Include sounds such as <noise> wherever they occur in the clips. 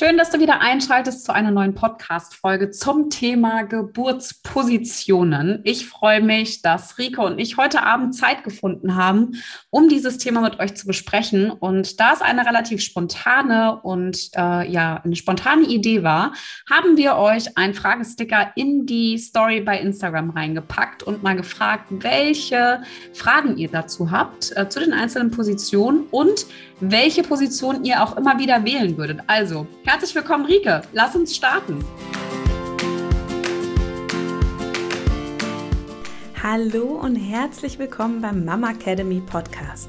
Schön, dass du wieder einschaltest zu einer neuen Podcast-Folge zum Thema Geburtspositionen. Ich freue mich, dass Rike und ich heute Abend Zeit gefunden haben, um dieses Thema mit euch zu besprechen. Und da es eine relativ spontane und äh, ja, eine spontane Idee war, haben wir euch einen Fragesticker in die Story bei Instagram reingepackt und mal gefragt, welche Fragen ihr dazu habt, äh, zu den einzelnen Positionen und welche Position ihr auch immer wieder wählen würdet. Also, herzlich willkommen, Rike. Lass uns starten. Hallo und herzlich willkommen beim Mama Academy Podcast,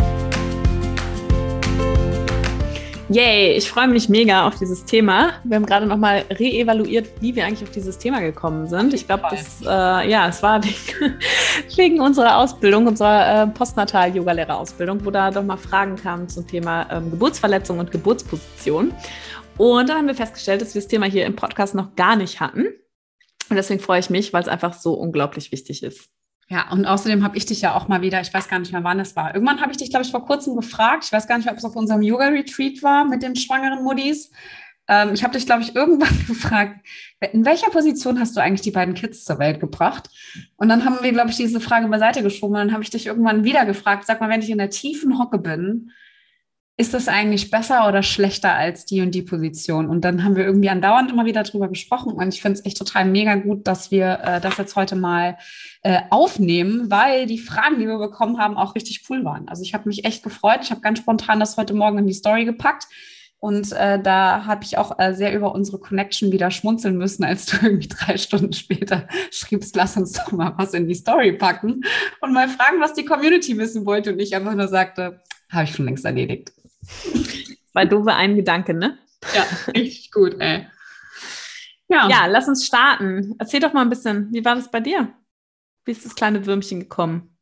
Yay, ich freue mich mega auf dieses Thema. Wir haben gerade nochmal reevaluiert, wie wir eigentlich auf dieses Thema gekommen sind. Ich glaube, das, äh, ja, es war <laughs> wegen unserer Ausbildung, unserer äh, Postnatal-Yoga-Lehrerausbildung, wo da doch mal Fragen kamen zum Thema ähm, Geburtsverletzung und Geburtsposition. Und dann haben wir festgestellt, dass wir das Thema hier im Podcast noch gar nicht hatten. Und deswegen freue ich mich, weil es einfach so unglaublich wichtig ist. Ja, und außerdem habe ich dich ja auch mal wieder, ich weiß gar nicht mehr, wann es war. Irgendwann habe ich dich, glaube ich, vor kurzem gefragt. Ich weiß gar nicht, ob es auf unserem Yoga-Retreat war mit den schwangeren Muddis. Ähm, ich habe dich, glaube ich, irgendwann <laughs> gefragt, in welcher Position hast du eigentlich die beiden Kids zur Welt gebracht? Und dann haben wir, glaube ich, diese Frage beiseite geschoben. Und dann habe ich dich irgendwann wieder gefragt, sag mal, wenn ich in der tiefen Hocke bin, ist das eigentlich besser oder schlechter als die und die Position? Und dann haben wir irgendwie andauernd immer wieder drüber gesprochen. Und ich finde es echt total mega gut, dass wir äh, das jetzt heute mal äh, aufnehmen, weil die Fragen, die wir bekommen haben, auch richtig cool waren. Also ich habe mich echt gefreut. Ich habe ganz spontan das heute Morgen in die Story gepackt. Und äh, da habe ich auch äh, sehr über unsere Connection wieder schmunzeln müssen, als du <laughs> irgendwie drei Stunden später schriebst, lass uns doch mal was in die Story packen und mal fragen, was die Community wissen wollte. Und ich einfach nur sagte, habe ich schon längst erledigt. Du war ein Gedanke, ne? Ja, richtig gut, ey. Ja. ja, lass uns starten. Erzähl doch mal ein bisschen, wie war das bei dir? Wie ist das kleine Würmchen gekommen?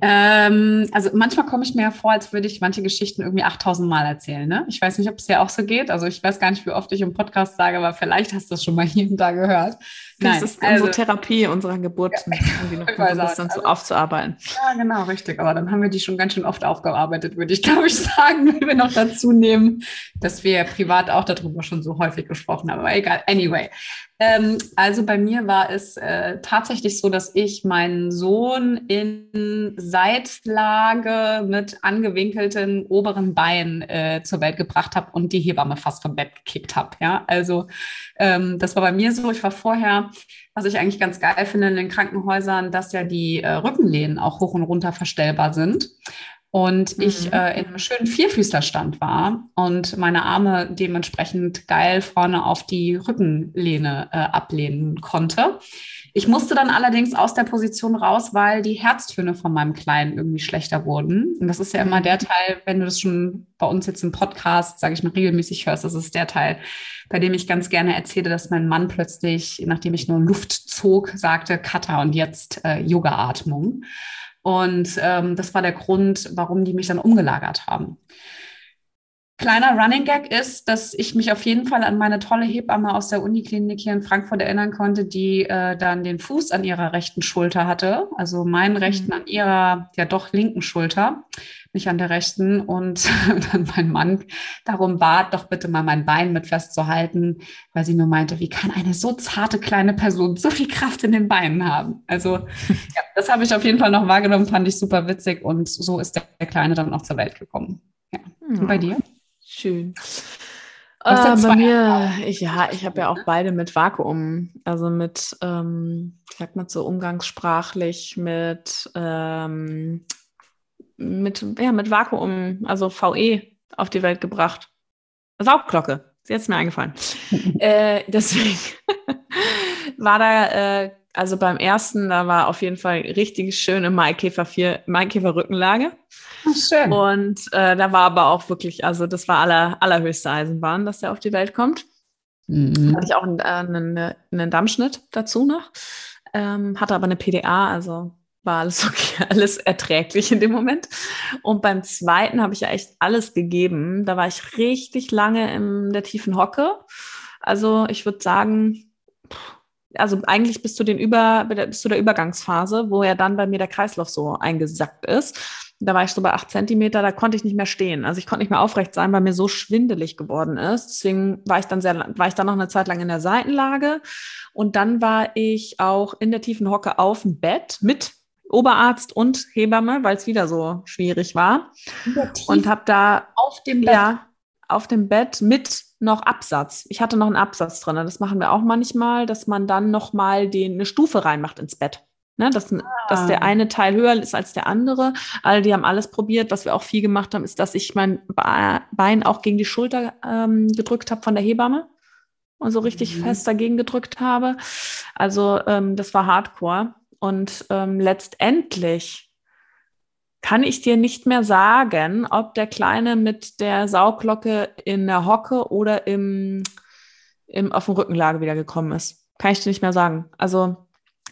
Ähm, also manchmal komme ich mir ja vor, als würde ich manche Geschichten irgendwie 8000 Mal erzählen. Ne? Ich weiß nicht, ob es dir auch so geht. Also ich weiß gar nicht, wie oft ich im Podcast sage, aber vielleicht hast du das schon mal <laughs> hier und da gehört. Nein, das ist also, unsere Therapie unserer Geburt, ja. irgendwie noch <laughs> ein bisschen so aufzuarbeiten. Ja, genau, richtig. Aber dann haben wir die schon ganz schön oft aufgearbeitet, würde ich <laughs> glaube ich sagen, wenn wir noch dazu nehmen, dass wir privat auch darüber schon so häufig gesprochen haben. Aber egal. Anyway, ähm, also bei mir war es äh, tatsächlich so, dass ich meinen Sohn in Seitlage mit angewinkelten oberen Beinen äh, zur Welt gebracht habe und die Hebamme fast vom Bett gekickt habe. Ja, also ähm, das war bei mir so. Ich war vorher, was ich eigentlich ganz geil finde in den Krankenhäusern, dass ja die äh, Rückenlehnen auch hoch und runter verstellbar sind und ich mhm. äh, in einem schönen Vierfüßlerstand war und meine Arme dementsprechend geil vorne auf die Rückenlehne äh, ablehnen konnte. Ich musste dann allerdings aus der Position raus, weil die Herztöne von meinem Kleinen irgendwie schlechter wurden. Und das ist ja immer der mhm. Teil, wenn du das schon bei uns jetzt im Podcast, sage ich mal, regelmäßig hörst, das ist der Teil, bei dem ich ganz gerne erzähle, dass mein Mann plötzlich, nachdem ich nur Luft zog, sagte, Kata und jetzt äh, Yoga-Atmung. Und ähm, das war der Grund, warum die mich dann umgelagert haben. Kleiner Running Gag ist, dass ich mich auf jeden Fall an meine tolle Hebamme aus der Uniklinik hier in Frankfurt erinnern konnte, die äh, dann den Fuß an ihrer rechten Schulter hatte, also meinen rechten mhm. an ihrer ja doch linken Schulter nicht an der rechten. Und <laughs> dann mein Mann darum bat, doch bitte mal mein Bein mit festzuhalten, weil sie nur meinte, wie kann eine so zarte kleine Person so viel Kraft in den Beinen haben? Also <laughs> ja, das habe ich auf jeden Fall noch wahrgenommen, fand ich super witzig und so ist der, der Kleine dann auch zur Welt gekommen. Ja. Und bei dir? Schön. Äh, bei mir, ich, ja, ich habe ja auch beide mit Vakuum, also mit, ähm, ich sag mal so umgangssprachlich, mit ähm, mit, ja, mit Vakuum, also VE, auf die Welt gebracht. Saugglocke, ist jetzt mir eingefallen. <laughs> äh, deswegen <laughs> war da, äh, also beim ersten, da war auf jeden Fall richtig schöne Maikäfer, vier, Maikäfer Rückenlage. schön. Und äh, da war aber auch wirklich, also das war aller, allerhöchste Eisenbahn, dass der auf die Welt kommt. Mhm. Hatte ich auch einen, äh, einen, einen Dammschnitt dazu noch. ähm, hatte aber eine PDA, also war alles <laughs> okay, alles erträglich in dem Moment. Und beim zweiten habe ich ja echt alles gegeben. Da war ich richtig lange in der tiefen Hocke. Also ich würde sagen, also eigentlich bis zu, den Über, bis zu der Übergangsphase, wo ja dann bei mir der Kreislauf so eingesackt ist. Da war ich so bei acht Zentimeter, da konnte ich nicht mehr stehen. Also ich konnte nicht mehr aufrecht sein, weil mir so schwindelig geworden ist. Deswegen war ich dann sehr, war ich dann noch eine Zeit lang in der Seitenlage. Und dann war ich auch in der tiefen Hocke auf dem Bett mit Oberarzt und Hebamme, weil es wieder so schwierig war. Und habe da auf dem Bett. Ja, auf dem Bett mit noch Absatz. Ich hatte noch einen Absatz drin. Das machen wir auch manchmal, dass man dann noch mal den, eine Stufe reinmacht ins Bett. Ne, dass, ah. dass der eine Teil höher ist als der andere. Alle, die haben alles probiert. Was wir auch viel gemacht haben, ist, dass ich mein Bein auch gegen die Schulter ähm, gedrückt habe von der Hebamme und so richtig mhm. fest dagegen gedrückt habe. Also ähm, das war Hardcore. Und ähm, letztendlich kann ich dir nicht mehr sagen, ob der Kleine mit der Sauglocke in der Hocke oder im, im, auf dem Rückenlage wieder gekommen ist. Kann ich dir nicht mehr sagen. Also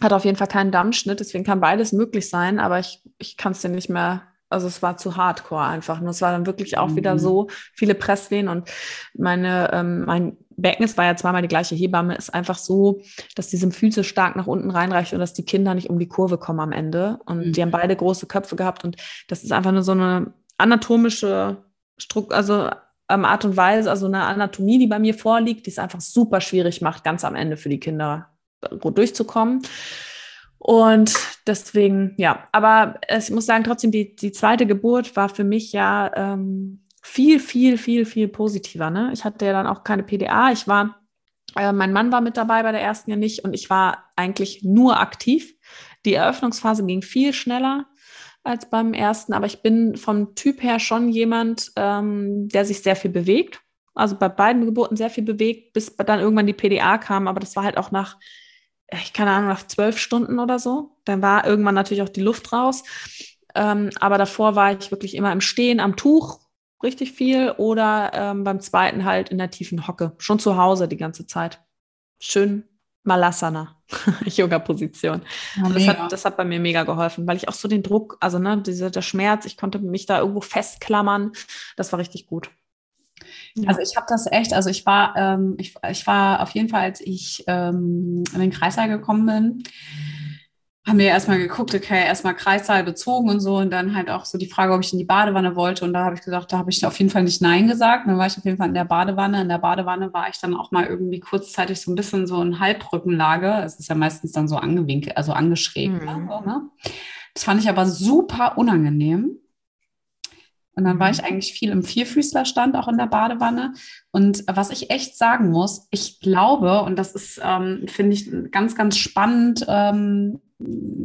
hat auf jeden Fall keinen Dammschnitt, deswegen kann beides möglich sein, aber ich, ich kann es dir nicht mehr also es war zu hardcore einfach. Und es war dann wirklich auch mhm. wieder so viele Presswehen und meine, ähm, mein Becken, es war ja zweimal die gleiche Hebamme, ist einfach so, dass diese Füße stark nach unten reinreicht und dass die Kinder nicht um die Kurve kommen am Ende. Und mhm. die haben beide große Köpfe gehabt und das ist einfach nur so eine anatomische Struktur, also ähm, Art und Weise, also eine Anatomie, die bei mir vorliegt, die es einfach super schwierig macht, ganz am Ende für die Kinder durchzukommen. Und deswegen, ja, aber ich muss sagen, trotzdem, die, die zweite Geburt war für mich ja ähm, viel, viel, viel, viel positiver. Ne? Ich hatte ja dann auch keine PDA. Ich war, äh, mein Mann war mit dabei bei der ersten ja nicht und ich war eigentlich nur aktiv. Die Eröffnungsphase ging viel schneller als beim ersten, aber ich bin vom Typ her schon jemand, ähm, der sich sehr viel bewegt. Also bei beiden Geburten sehr viel bewegt, bis dann irgendwann die PDA kam, aber das war halt auch nach ich keine Ahnung, nach zwölf Stunden oder so. Dann war irgendwann natürlich auch die Luft raus. Ähm, aber davor war ich wirklich immer im Stehen, am Tuch, richtig viel. Oder ähm, beim zweiten halt in der tiefen Hocke. Schon zu Hause die ganze Zeit. Schön Malasana, <laughs> Yoga-Position. Ja, das, hat, das hat bei mir mega geholfen, weil ich auch so den Druck, also ne, diese, der Schmerz, ich konnte mich da irgendwo festklammern. Das war richtig gut. Also ich habe das echt, also ich war, ähm, ich, ich war auf jeden Fall, als ich ähm, in den Kreissaal gekommen bin, haben wir erstmal geguckt, okay, erstmal Kreissaal bezogen und so und dann halt auch so die Frage, ob ich in die Badewanne wollte und da habe ich gesagt, da habe ich auf jeden Fall nicht Nein gesagt. Dann war ich auf jeden Fall in der Badewanne. In der Badewanne war ich dann auch mal irgendwie kurzzeitig so ein bisschen so in Halbrückenlage. Es ist ja meistens dann so angewinkelt, also angeschrägt. Mhm. So, ne? Das fand ich aber super unangenehm. Und dann war ich mhm. eigentlich viel im Vierfüßlerstand, auch in der Badewanne. Und was ich echt sagen muss, ich glaube, und das ist, ähm, finde ich, ganz, ganz spannend, ähm,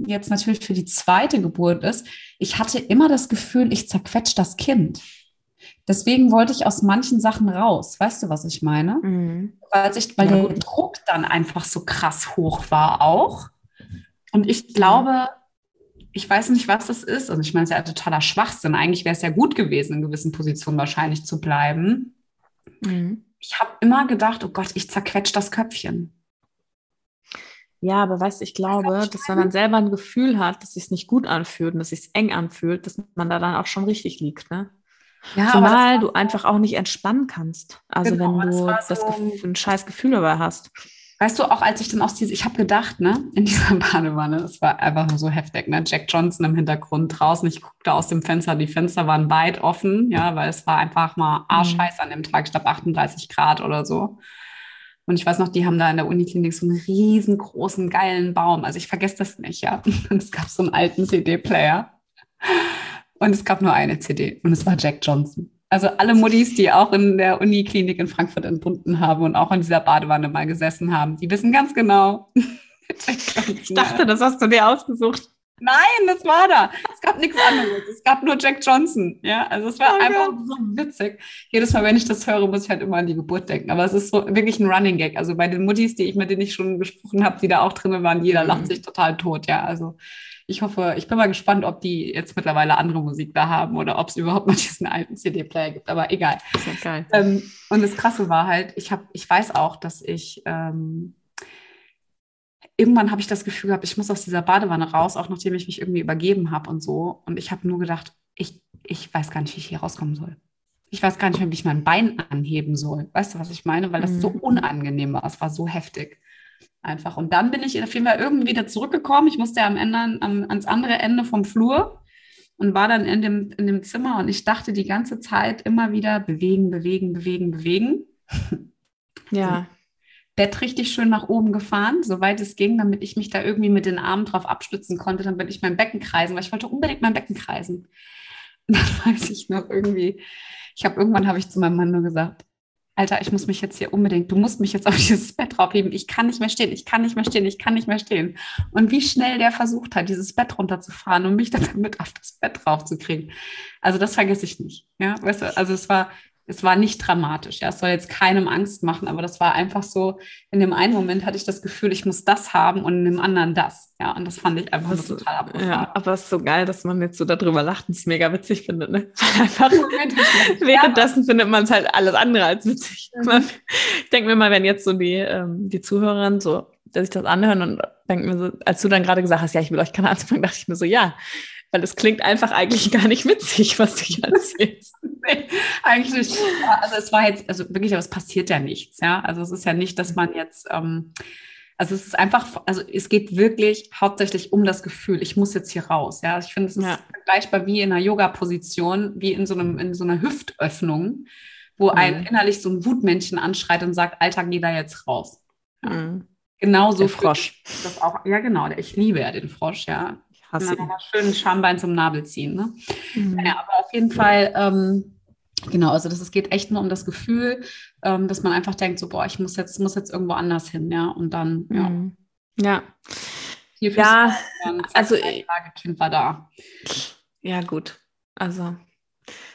jetzt natürlich für die zweite Geburt ist, ich hatte immer das Gefühl, ich zerquetsche das Kind. Deswegen wollte ich aus manchen Sachen raus. Weißt du, was ich meine? Mhm. Weil, ich, weil ja. der Druck dann einfach so krass hoch war auch. Und ich glaube, ich weiß nicht, was das ist. Also ich meine, es ist ja totaler Schwachsinn. Eigentlich wäre es ja gut gewesen, in gewissen Positionen wahrscheinlich zu bleiben. Mhm. Ich habe immer gedacht, oh Gott, ich zerquetsche das Köpfchen. Ja, aber weißt du, ich glaube, dass wenn man selber ein Gefühl hat, dass es sich nicht gut anfühlt und dass es sich eng anfühlt, dass man da dann auch schon richtig liegt, ne? Ja, Zumal du einfach auch nicht entspannen kannst. Also genau, wenn du das, so das ein scheiß Gefühl dabei hast. Weißt du, auch als ich dann aus diese, ich habe gedacht, ne, in dieser <laughs> Badewanne, es war einfach nur so heftig, ne, Jack Johnson im Hintergrund draußen, ich guckte aus dem Fenster, die Fenster waren weit offen, ja, weil es war einfach mal arschheiß mhm. an dem Tag, ich glaube 38 Grad oder so. Und ich weiß noch, die haben da in der Uniklinik so einen riesengroßen, geilen Baum. Also ich vergesse das nicht, ja. Und <laughs> es gab so einen alten CD-Player. Und es gab nur eine CD. Und es war Jack Johnson. Also alle Muttis, die auch in der Uniklinik in Frankfurt entbunden haben und auch in dieser Badewanne mal gesessen haben, die wissen ganz genau. <laughs> ich dachte, das hast du dir ausgesucht. Nein, das war da. Es gab nichts anderes. Es gab nur Jack Johnson. Ja, also es war oh, einfach Gott. so witzig. Jedes Mal, wenn ich das höre, muss ich halt immer an die Geburt denken. Aber es ist so wirklich ein Running Gag. Also bei den Muttis, die ich mit denen ich schon gesprochen habe, die da auch drin waren, jeder mhm. lacht sich total tot. Ja, also ich hoffe, ich bin mal gespannt, ob die jetzt mittlerweile andere Musik da haben oder ob es überhaupt noch <laughs> diesen alten CD-Player gibt. Aber egal. Das ist ja geil. Ähm, und das Krasse war halt, ich habe, ich weiß auch, dass ich ähm, irgendwann habe ich das Gefühl gehabt, ich muss aus dieser Badewanne raus, auch nachdem ich mich irgendwie übergeben habe und so. Und ich habe nur gedacht, ich, ich weiß gar nicht, wie ich hier rauskommen soll. Ich weiß gar nicht mehr, wie ich mein Bein anheben soll. Weißt du, was ich meine? Weil das mhm. so unangenehm war. Es war so heftig. Einfach. Und dann bin ich auf jeden Fall irgendwie wieder zurückgekommen. Ich musste ja am Ende an, ans andere Ende vom Flur und war dann in dem, in dem Zimmer und ich dachte die ganze Zeit immer wieder bewegen, bewegen, bewegen, bewegen. <laughs> Ja. Bett richtig schön nach oben gefahren, soweit es ging, damit ich mich da irgendwie mit den Armen drauf abstützen konnte, damit ich mein Becken kreisen, weil ich wollte unbedingt mein Becken kreisen. Und <laughs> dann weiß ich noch irgendwie, ich habe irgendwann habe ich zu meinem Mann nur gesagt, Alter, ich muss mich jetzt hier unbedingt, du musst mich jetzt auf <laughs> dieses Bett draufheben. Ich kann nicht mehr stehen, ich kann nicht mehr stehen, ich kann nicht mehr stehen. Und wie schnell der versucht hat, dieses Bett runterzufahren und mich <laughs> dann damit auf das Bett draufzukriegen. Also das vergesse ich nicht. Ja, weißt du, also es war, es war nicht dramatisch. Ja, es soll jetzt keinem Angst machen, aber das war einfach so, in dem einen Moment hatte ich das Gefühl, ich muss das haben und in dem anderen das. Ja, und das fand ich einfach so total abgefahren. Ja, aber es ist so geil, dass man jetzt so darüber lacht und es mega witzig findet, ne? <laughs> einfach <laughs> währenddessen findet man es halt alles andere als witzig. Mhm. Ich denke mir mal, wenn jetzt so die, ähm, die Zuhörerinnen so, dass ich das anhören und denke mir so, als du dann gerade gesagt hast, ja, ich will euch keine Angst machen, dachte ich mir so, ja, weil es klingt einfach eigentlich gar nicht witzig, was du hier erzählst. <laughs> nee, eigentlich. Also es war jetzt, also wirklich, aber es passiert ja nichts, ja. Also es ist ja nicht, dass man jetzt, ähm, also es ist einfach, also es geht wirklich hauptsächlich um das Gefühl, ich muss jetzt hier raus, ja. Also ich finde, es ist ja. vergleichbar wie in einer Yoga-Position, wie in so einem, in so einer Hüftöffnung, wo mhm. ein innerlich so ein Wutmännchen anschreit und sagt, Alter, geh da jetzt raus. Ja. Mhm. Genauso. Frosch. Das auch, ja, genau. Ich liebe ja den Frosch, ja hasse ihn. Schön Schambein zum Nabel ziehen. Ne? Mhm. Ja, aber auf jeden Fall, ähm, genau, also das, es geht echt nur um das Gefühl, ähm, dass man einfach denkt, so, boah, ich muss jetzt, muss jetzt irgendwo anders hin, ja. Und dann, ja. Mhm. Ja. Hierfür ja, also Kind war da. Ja, gut. Also,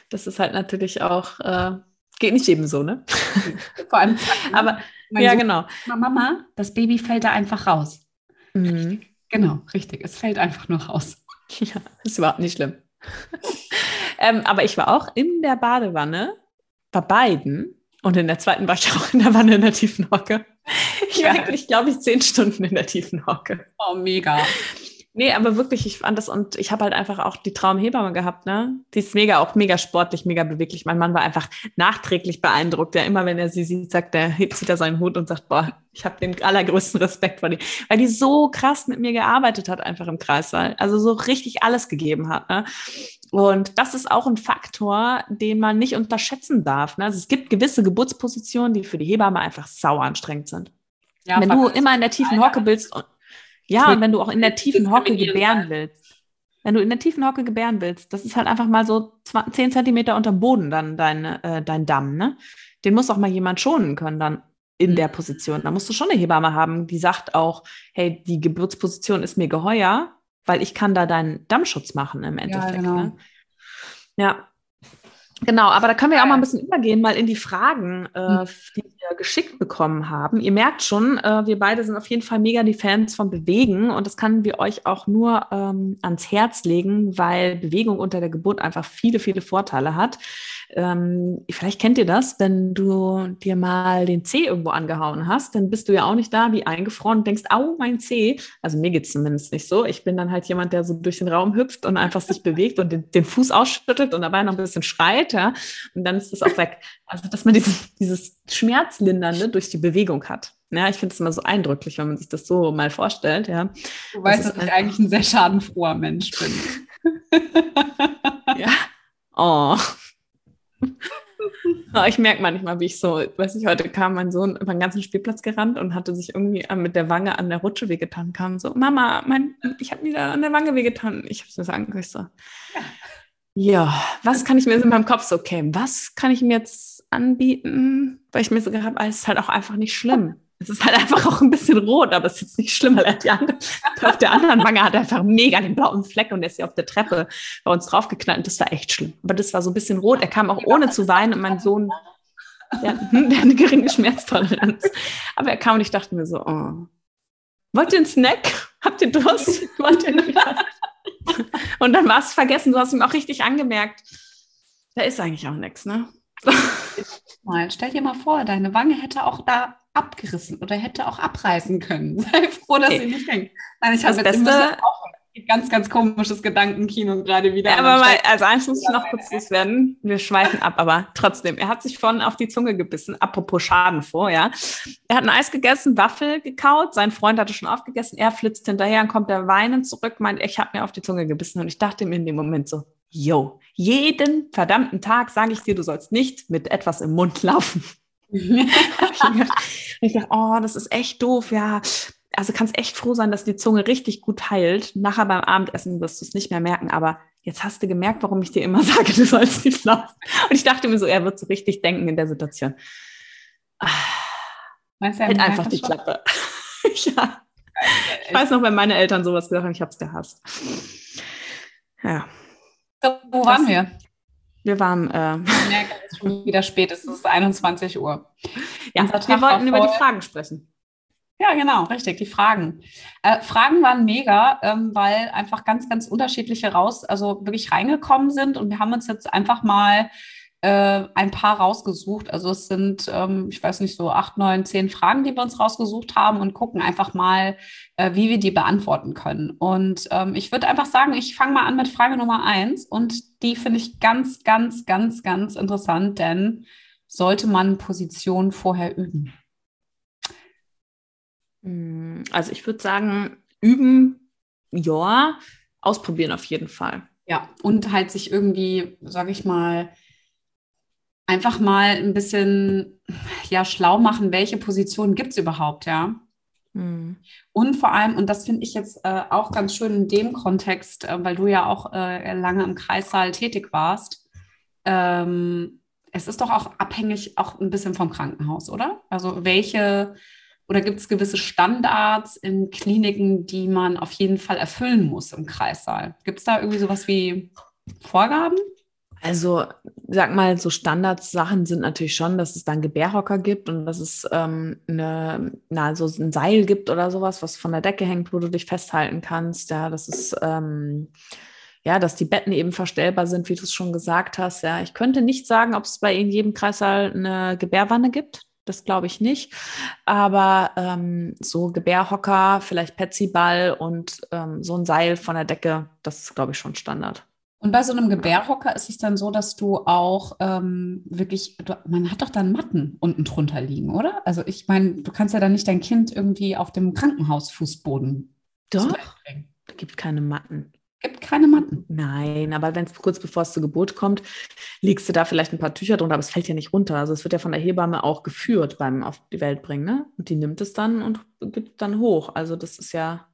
das ist halt natürlich auch, äh, geht nicht jedem so, ne? <laughs> Vor allem, aber ja, Sohn, genau. Mama, das Baby fällt da einfach raus. Mhm. Genau, richtig. Es fällt einfach nur raus. <laughs> Ja, ist überhaupt nicht schlimm. <laughs> ähm, aber ich war auch in der Badewanne bei beiden und in der zweiten war ich auch in der Wanne in der tiefen Hocke. Ich war eigentlich, glaube ich, zehn Stunden in der tiefen Hocke. Oh, mega. Nee, aber wirklich, ich fand das und ich habe halt einfach auch die Traumhebamme gehabt, ne? Die ist mega, auch mega sportlich, mega beweglich. Mein Mann war einfach nachträglich beeindruckt. Ja, immer wenn er sie sieht, sagt er, zieht er seinen Hut und sagt, boah, ich habe den allergrößten Respekt vor dir. Weil die so krass mit mir gearbeitet hat, einfach im Kreissaal. Also so richtig alles gegeben hat. Ne? Und das ist auch ein Faktor, den man nicht unterschätzen darf. Ne? Also es gibt gewisse Geburtspositionen, die für die Hebamme einfach sauer anstrengend sind. Ja, wenn du immer in der tiefen Hocke bist und ja, und wenn du auch in der tiefen Hocke gebären willst. Wenn du in der tiefen Hocke gebären willst, das ist halt einfach mal so 10 Zentimeter unter Boden dann dein, äh, dein Damm, ne? Den muss auch mal jemand schonen können dann in der Position. Da musst du schon eine Hebamme haben, die sagt auch, hey, die Geburtsposition ist mir geheuer, weil ich kann da deinen Dammschutz machen im Endeffekt. Ja, genau. Ne? ja. Genau, aber da können wir ja auch mal ein bisschen übergehen, mal in die Fragen, äh, hm. die wir geschickt bekommen haben. Ihr merkt schon, äh, wir beide sind auf jeden Fall mega die Fans von Bewegen und das können wir euch auch nur ähm, ans Herz legen, weil Bewegung unter der Geburt einfach viele, viele Vorteile hat. Ähm, vielleicht kennt ihr das, wenn du dir mal den Zeh irgendwo angehauen hast, dann bist du ja auch nicht da wie eingefroren und denkst, au, mein Zeh. Also mir geht es zumindest nicht so. Ich bin dann halt jemand, der so durch den Raum hüpft und einfach sich bewegt und den, den Fuß ausschüttelt und dabei noch ein bisschen schreit. Ja? Und dann ist das auch weg. Also, dass man dieses, dieses Schmerzlindernde durch die Bewegung hat. Ja, ich finde es immer so eindrücklich, wenn man sich das so mal vorstellt. Ja. Du weißt, dass ich eigentlich ein sehr schadenfroher Mensch bin. <laughs> ja. Oh. <laughs> Ich merke manchmal, wie ich so, weiß ich, heute kam mein Sohn über den ganzen Spielplatz gerannt und hatte sich irgendwie mit der Wange an der Rutsche wehgetan. Kam so, Mama, mein, ich habe wieder an der Wange wehgetan. Ich habe es mir so ja, was kann ich mir in meinem Kopf so, okay, was kann ich mir jetzt anbieten? Weil ich mir so gehabt habe, es ist halt auch einfach nicht schlimm. Es ist halt einfach auch ein bisschen rot, aber es ist jetzt nicht schlimm, weil er andere, auf der anderen Wange hat er einfach mega den blauen Fleck und der ist ja auf der Treppe bei uns draufgeknallt und das war echt schlimm. Aber das war so ein bisschen rot. Er kam auch ohne zu weinen und mein Sohn, <laughs> der, der hat eine geringe Schmerztoleranz. Aber er kam und ich dachte mir so, oh, wollt ihr einen Snack? Habt ihr Durst? <laughs> Wollt ihr nicht? Und dann war es vergessen. Du hast ihm auch richtig angemerkt. Da ist eigentlich auch nichts, ne? Mal, stell dir mal vor, deine Wange hätte auch da abgerissen oder hätte auch abreißen können. <laughs> Sei froh, dass okay. sie nicht hängt. Nein, ich habe jetzt Beste, auch ganz, ganz komisches Gedankenkino gerade wieder. Ja, aber mal, also eins muss ich noch kurz loswerden. Wir schweifen ab, aber trotzdem, er hat sich vorhin auf die Zunge gebissen, apropos Schaden vor, ja. Er hat ein Eis gegessen, Waffel gekaut, sein Freund hatte schon aufgegessen, er flitzt hinterher und kommt der weinend zurück, meint, ich habe mir auf die Zunge gebissen und ich dachte mir in dem Moment so, yo, jeden verdammten Tag sage ich dir, du sollst nicht mit etwas im Mund laufen. <laughs> ich dachte, oh, das ist echt doof, ja also kannst echt froh sein, dass die Zunge richtig gut heilt. Nachher beim Abendessen wirst du es nicht mehr merken, aber jetzt hast du gemerkt, warum ich dir immer <laughs> sage, du sollst nicht laufen. Und ich dachte mir so, er wird so richtig denken in der Situation. Weißt du, halt einfach die Klappe. <laughs> ja. Ich weiß noch, wenn meine Eltern sowas gesagt haben, ich habe es gehasst. Ja. Wo waren wir? Wir waren. Äh, ja, es ist schon wieder spät, es ist 21 Uhr. Ja, wir wollten über die Fragen sprechen. Ja, genau, richtig, die Fragen. Äh, Fragen waren mega, ähm, weil einfach ganz, ganz unterschiedliche raus, also wirklich reingekommen sind. Und wir haben uns jetzt einfach mal äh, ein paar rausgesucht. Also es sind, ähm, ich weiß nicht, so acht, neun, zehn Fragen, die wir uns rausgesucht haben und gucken einfach mal, äh, wie wir die beantworten können. Und ähm, ich würde einfach sagen, ich fange mal an mit Frage Nummer eins. Und die finde ich ganz, ganz, ganz, ganz interessant, denn sollte man Position vorher üben? Hm, also ich würde sagen, üben, ja, ausprobieren auf jeden Fall. Ja, und halt sich irgendwie, sage ich mal, einfach mal ein bisschen ja, schlau machen, welche Positionen gibt es überhaupt, ja. Mhm. Und vor allem, und das finde ich jetzt äh, auch ganz schön in dem Kontext, äh, weil du ja auch äh, lange im Kreissaal tätig warst, ähm, es ist doch auch abhängig auch ein bisschen vom Krankenhaus, oder? Also welche oder gibt es gewisse Standards in Kliniken, die man auf jeden Fall erfüllen muss im Kreissaal? Gibt es da irgendwie sowas wie Vorgaben? Also, sag mal, so Standardsachen sind natürlich schon, dass es dann Gebärhocker gibt und dass es ähm, eine, na, so ein Seil gibt oder sowas, was von der Decke hängt, wo du dich festhalten kannst. Ja, das ist, ähm, ja, dass die Betten eben verstellbar sind, wie du es schon gesagt hast. Ja, ich könnte nicht sagen, ob es bei jedem Kreissaal eine Gebärwanne gibt das glaube ich nicht. Aber ähm, so Gebärhocker, vielleicht Petsyball und ähm, so ein Seil von der Decke, das ist, glaube ich, schon Standard. Und bei so einem Gebärhocker ist es dann so, dass du auch ähm, wirklich, du, man hat doch dann Matten unten drunter liegen, oder? Also ich meine, du kannst ja dann nicht dein Kind irgendwie auf dem Krankenhausfußboden. Doch. Da gibt keine Matten gibt keine Matten. Nein, aber wenn es kurz bevor es zur Geburt kommt, legst du da vielleicht ein paar Tücher drunter, aber es fällt ja nicht runter. Also es wird ja von der Hebamme auch geführt beim auf die Welt bringen, ne? Und die nimmt es dann und gibt dann hoch. Also das ist ja.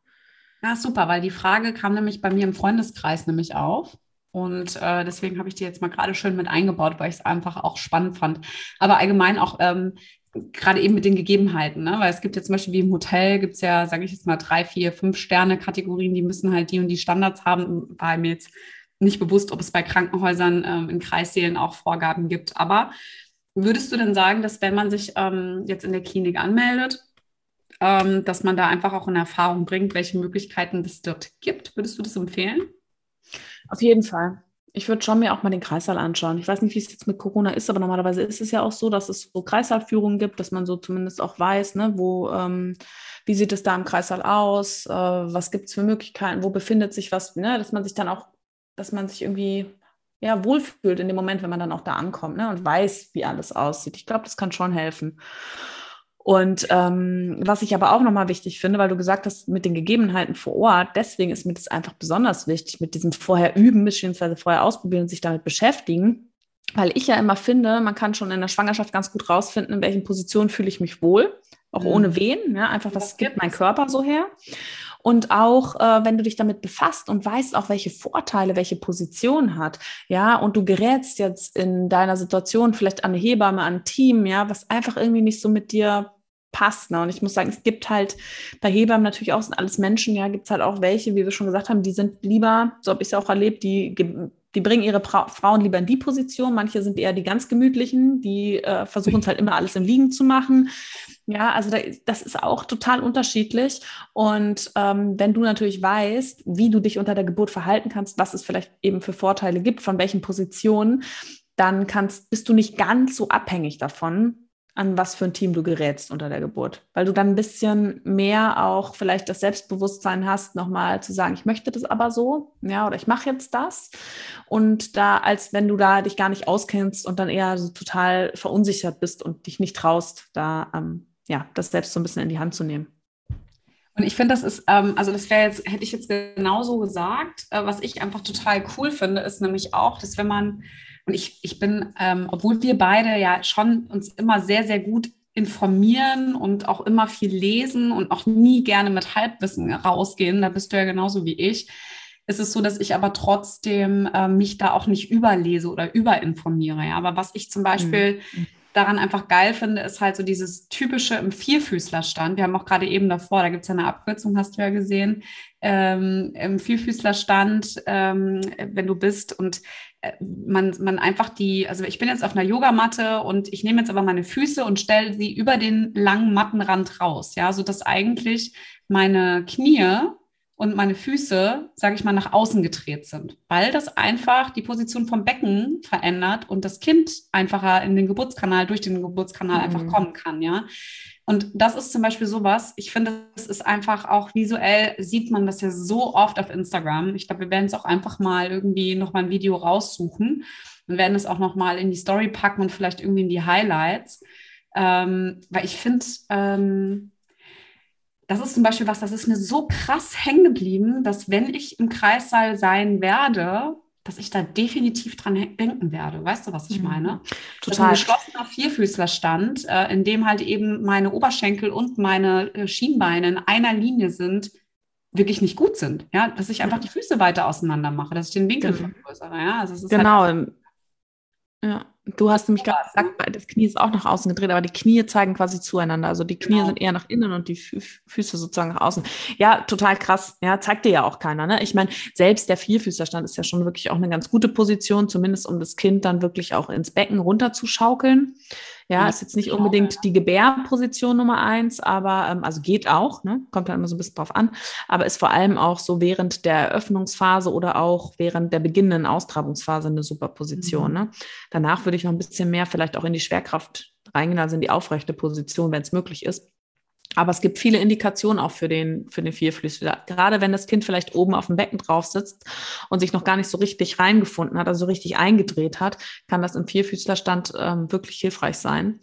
Ja, super, weil die Frage kam nämlich bei mir im Freundeskreis nämlich auf. Und äh, deswegen habe ich die jetzt mal gerade schön mit eingebaut, weil ich es einfach auch spannend fand. Aber allgemein auch ähm, gerade eben mit den Gegebenheiten, ne? weil es gibt ja zum Beispiel wie im Hotel, gibt es ja, sage ich jetzt mal, drei, vier, fünf Sterne-Kategorien, die müssen halt die und die Standards haben. War mir jetzt nicht bewusst, ob es bei Krankenhäusern ähm, in Kreissälen auch Vorgaben gibt. Aber würdest du denn sagen, dass wenn man sich ähm, jetzt in der Klinik anmeldet, ähm, dass man da einfach auch in Erfahrung bringt, welche Möglichkeiten es dort gibt? Würdest du das empfehlen? Auf jeden Fall ich würde schon mir auch mal den Kreissaal anschauen. Ich weiß nicht, wie es jetzt mit Corona ist, aber normalerweise ist es ja auch so, dass es so Kreissaalführungen gibt, dass man so zumindest auch weiß, ne, wo, ähm, wie sieht es da im Kreissaal aus, äh, was gibt es für Möglichkeiten, wo befindet sich was, ne, dass man sich dann auch, dass man sich irgendwie ja, wohlfühlt in dem Moment, wenn man dann auch da ankommt ne, und weiß, wie alles aussieht. Ich glaube, das kann schon helfen. Und ähm, was ich aber auch nochmal wichtig finde, weil du gesagt hast, mit den Gegebenheiten vor Ort, deswegen ist mir das einfach besonders wichtig, mit diesem vorher üben, beziehungsweise vorher ausprobieren und sich damit beschäftigen. Weil ich ja immer finde, man kann schon in der Schwangerschaft ganz gut rausfinden, in welchen Positionen fühle ich mich wohl, auch mhm. ohne wen, ja, einfach was gibt mein Körper so her. Und auch, äh, wenn du dich damit befasst und weißt auch, welche Vorteile welche Position hat, ja, und du gerätst jetzt in deiner Situation vielleicht an eine Hebamme, an ein Team, ja, was einfach irgendwie nicht so mit dir passt. Ne? Und ich muss sagen, es gibt halt bei Hebammen natürlich auch, sind alles Menschen, ja, gibt es halt auch welche, wie wir schon gesagt haben, die sind lieber, so habe ich es ja auch erlebt, die, die bringen ihre pra Frauen lieber in die Position. Manche sind eher die ganz gemütlichen, die äh, versuchen es halt immer alles im Liegen zu machen. Ja, also da, das ist auch total unterschiedlich. Und ähm, wenn du natürlich weißt, wie du dich unter der Geburt verhalten kannst, was es vielleicht eben für Vorteile gibt, von welchen Positionen, dann kannst, bist du nicht ganz so abhängig davon, an was für ein Team du gerätst unter der Geburt, weil du dann ein bisschen mehr auch vielleicht das Selbstbewusstsein hast, nochmal zu sagen, ich möchte das aber so, ja, oder ich mache jetzt das. Und da, als wenn du da dich gar nicht auskennst und dann eher so total verunsichert bist und dich nicht traust, da ähm, ja, das selbst so ein bisschen in die Hand zu nehmen. Und ich finde, das ist, ähm, also das wäre jetzt, hätte ich jetzt genauso gesagt. Äh, was ich einfach total cool finde, ist nämlich auch, dass wenn man und ich, ich bin, ähm, obwohl wir beide ja schon uns immer sehr, sehr gut informieren und auch immer viel lesen und auch nie gerne mit Halbwissen rausgehen, da bist du ja genauso wie ich, ist es so, dass ich aber trotzdem äh, mich da auch nicht überlese oder überinformiere. Ja? Aber was ich zum Beispiel mhm. Daran einfach geil finde, ist halt so dieses typische im Vierfüßlerstand. Wir haben auch gerade eben davor, da gibt es ja eine Abkürzung, hast du ja gesehen, ähm, im Vierfüßlerstand, ähm, wenn du bist und äh, man, man einfach die, also ich bin jetzt auf einer Yogamatte und ich nehme jetzt aber meine Füße und stelle sie über den langen Mattenrand raus, ja, sodass eigentlich meine Knie und meine Füße, sage ich mal, nach außen gedreht sind, weil das einfach die Position vom Becken verändert und das Kind einfacher in den Geburtskanal, durch den Geburtskanal mhm. einfach kommen kann, ja. Und das ist zum Beispiel sowas, ich finde, es ist einfach auch visuell, sieht man das ja so oft auf Instagram. Ich glaube, wir werden es auch einfach mal irgendwie nochmal ein Video raussuchen und werden es auch nochmal in die Story packen und vielleicht irgendwie in die Highlights. Ähm, weil ich finde, ähm, das ist zum Beispiel was, das ist mir so krass hängen geblieben, dass wenn ich im Kreissaal sein werde, dass ich da definitiv dran denken werde. Weißt du, was ich mhm. meine? Total. Das ist ein geschlossener Vierfüßlerstand, äh, in dem halt eben meine Oberschenkel und meine äh, Schienbeine in einer Linie sind, wirklich nicht gut sind. Ja, dass ich einfach die Füße weiter auseinander mache, dass ich den Winkel vergrößere. Ja, also ist genau. Halt ja. Du hast nämlich gerade gesagt, das Knie ist auch nach außen gedreht, aber die Knie zeigen quasi zueinander. Also die Knie genau. sind eher nach innen und die Füße sozusagen nach außen. Ja, total krass. Ja, zeigt dir ja auch keiner. Ne? Ich meine, selbst der Vierfüßlerstand ist ja schon wirklich auch eine ganz gute Position, zumindest um das Kind dann wirklich auch ins Becken runterzuschaukeln. Ja, ist jetzt nicht unbedingt die Gebärposition Nummer eins, aber ähm, also geht auch, ne? kommt dann immer so ein bisschen drauf an, aber ist vor allem auch so während der Eröffnungsphase oder auch während der beginnenden Austragungsphase eine super Position. Mhm. Ne? Danach würde ich noch ein bisschen mehr vielleicht auch in die Schwerkraft reingehen, also in die aufrechte Position, wenn es möglich ist. Aber es gibt viele Indikationen auch für den, für den Vierfüßler. Gerade wenn das Kind vielleicht oben auf dem Becken drauf sitzt und sich noch gar nicht so richtig reingefunden hat, also richtig eingedreht hat, kann das im Vierfüßlerstand ähm, wirklich hilfreich sein,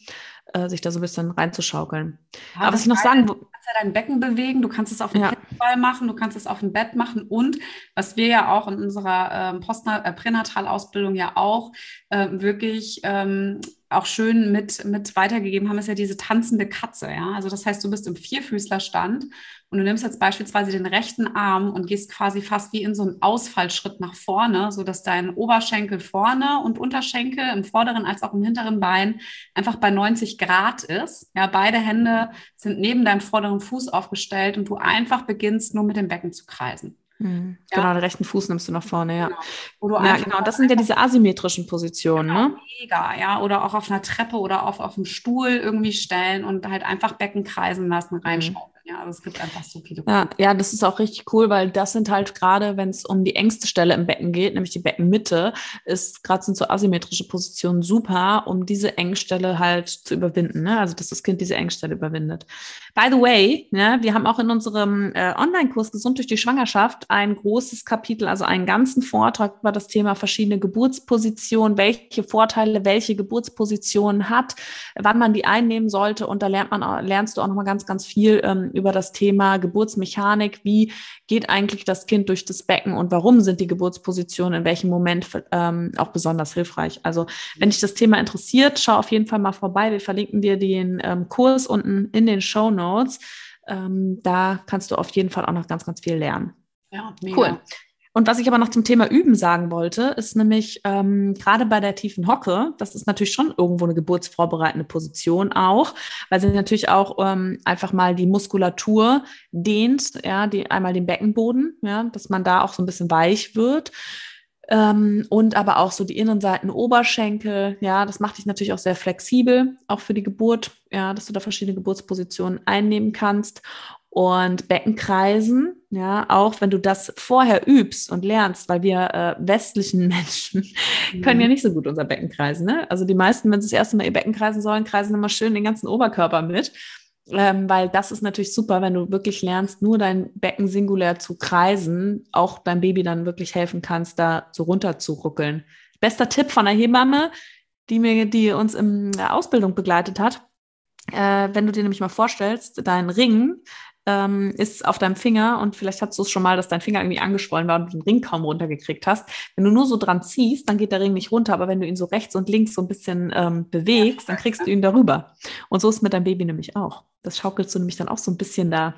äh, sich da so ein bisschen reinzuschaukeln. Ja, Aber was ich noch sagen. Du kannst ja dein Becken bewegen, du kannst es auf dem ja. Ball machen, du kannst es auf dem Bett machen und was wir ja auch in unserer ähm, äh, Pränatalausbildung ja auch äh, wirklich ähm, auch schön mit, mit weitergegeben haben, ist ja diese tanzende Katze. Ja? Also das heißt, du bist im Vierfüßlerstand und du nimmst jetzt beispielsweise den rechten Arm und gehst quasi fast wie in so einen Ausfallschritt nach vorne, sodass dein Oberschenkel vorne und Unterschenkel im vorderen als auch im hinteren Bein einfach bei 90 Grad ist. Ja, beide Hände sind neben deinem vorderen Fuß aufgestellt und du einfach beginnst nur mit dem Becken zu kreisen. Mhm. Ja. Genau, den rechten Fuß nimmst du nach vorne, ja. Genau. ja, genau. Das sind ja diese asymmetrischen Positionen, genau, ne? Mega, ja. Oder auch auf einer Treppe oder auf, auf einem Stuhl irgendwie stellen und halt einfach Becken kreisen lassen, mhm. Ja, also es gibt einfach so viele. Ja, ja, das ist auch richtig cool, weil das sind halt gerade, wenn es um die engste Stelle im Becken geht, nämlich die Beckenmitte, ist gerade sind so asymmetrische Positionen super, um diese Engstelle halt zu überwinden. Ne? Also dass das Kind diese Engstelle überwindet. By the way, ne, wir haben auch in unserem äh, Online-Kurs Gesund durch die Schwangerschaft ein großes Kapitel, also einen ganzen Vortrag über das Thema verschiedene Geburtspositionen, welche Vorteile welche Geburtsposition hat, wann man die einnehmen sollte. Und da lernt man, lernst du auch nochmal ganz, ganz viel ähm, über das Thema Geburtsmechanik. Wie geht eigentlich das Kind durch das Becken und warum sind die Geburtspositionen in welchem Moment ähm, auch besonders hilfreich? Also, wenn dich das Thema interessiert, schau auf jeden Fall mal vorbei. Wir verlinken dir den ähm, Kurs unten in den Show Notes. Ähm, da kannst du auf jeden Fall auch noch ganz, ganz viel lernen. Ja, mega. Cool. Und was ich aber noch zum Thema Üben sagen wollte, ist nämlich ähm, gerade bei der tiefen Hocke, das ist natürlich schon irgendwo eine geburtsvorbereitende Position auch, weil sie natürlich auch ähm, einfach mal die Muskulatur dehnt, ja, die einmal den Beckenboden, ja, dass man da auch so ein bisschen weich wird. Ähm, und aber auch so die Innenseiten Oberschenkel, ja, das macht dich natürlich auch sehr flexibel, auch für die Geburt, ja, dass du da verschiedene Geburtspositionen einnehmen kannst. und Beckenkreisen, ja, auch wenn du das vorher übst und lernst, weil wir äh, westlichen <laughs> Menschen mhm. können ja nicht so gut unser Becken kreisen. Ne? Also die meisten, wenn sie das erste Mal ihr Becken kreisen sollen, kreisen immer schön den ganzen Oberkörper mit. Ähm, weil das ist natürlich super, wenn du wirklich lernst, nur dein Becken singulär zu kreisen, auch deinem Baby dann wirklich helfen kannst, da so runter zu ruckeln. Bester Tipp von der Hebamme, die mir, die uns in der Ausbildung begleitet hat. Äh, wenn du dir nämlich mal vorstellst, dein Ring ähm, ist auf deinem Finger und vielleicht hattest du es schon mal, dass dein Finger irgendwie angeschwollen war und du den Ring kaum runtergekriegt hast. Wenn du nur so dran ziehst, dann geht der Ring nicht runter, aber wenn du ihn so rechts und links so ein bisschen ähm, bewegst, dann kriegst du ihn darüber. Und so ist es mit deinem Baby nämlich auch. Das schaukelst du nämlich dann auch so ein bisschen da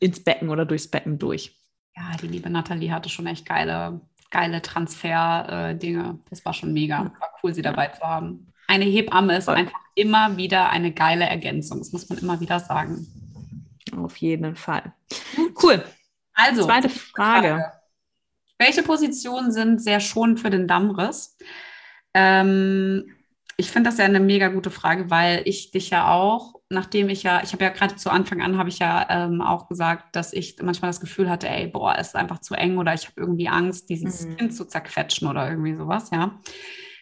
ins Becken oder durchs Becken durch. Ja, die liebe Nathalie hatte schon echt geile, geile Transfer-Dinge. das war schon mega. War cool, sie dabei zu haben. Eine Hebamme ist einfach immer wieder eine geile Ergänzung. Das muss man immer wieder sagen. Auf jeden Fall. Cool. Also, zweite Frage. Frage. Welche Positionen sind sehr schonend für den Dammriss? Ähm, ich finde das ja eine mega gute Frage, weil ich dich ja auch, nachdem ich ja, ich habe ja gerade zu Anfang an, habe ich ja ähm, auch gesagt, dass ich manchmal das Gefühl hatte, ey, boah, es ist einfach zu eng oder ich habe irgendwie Angst, dieses mhm. Kind zu zerquetschen oder irgendwie sowas, ja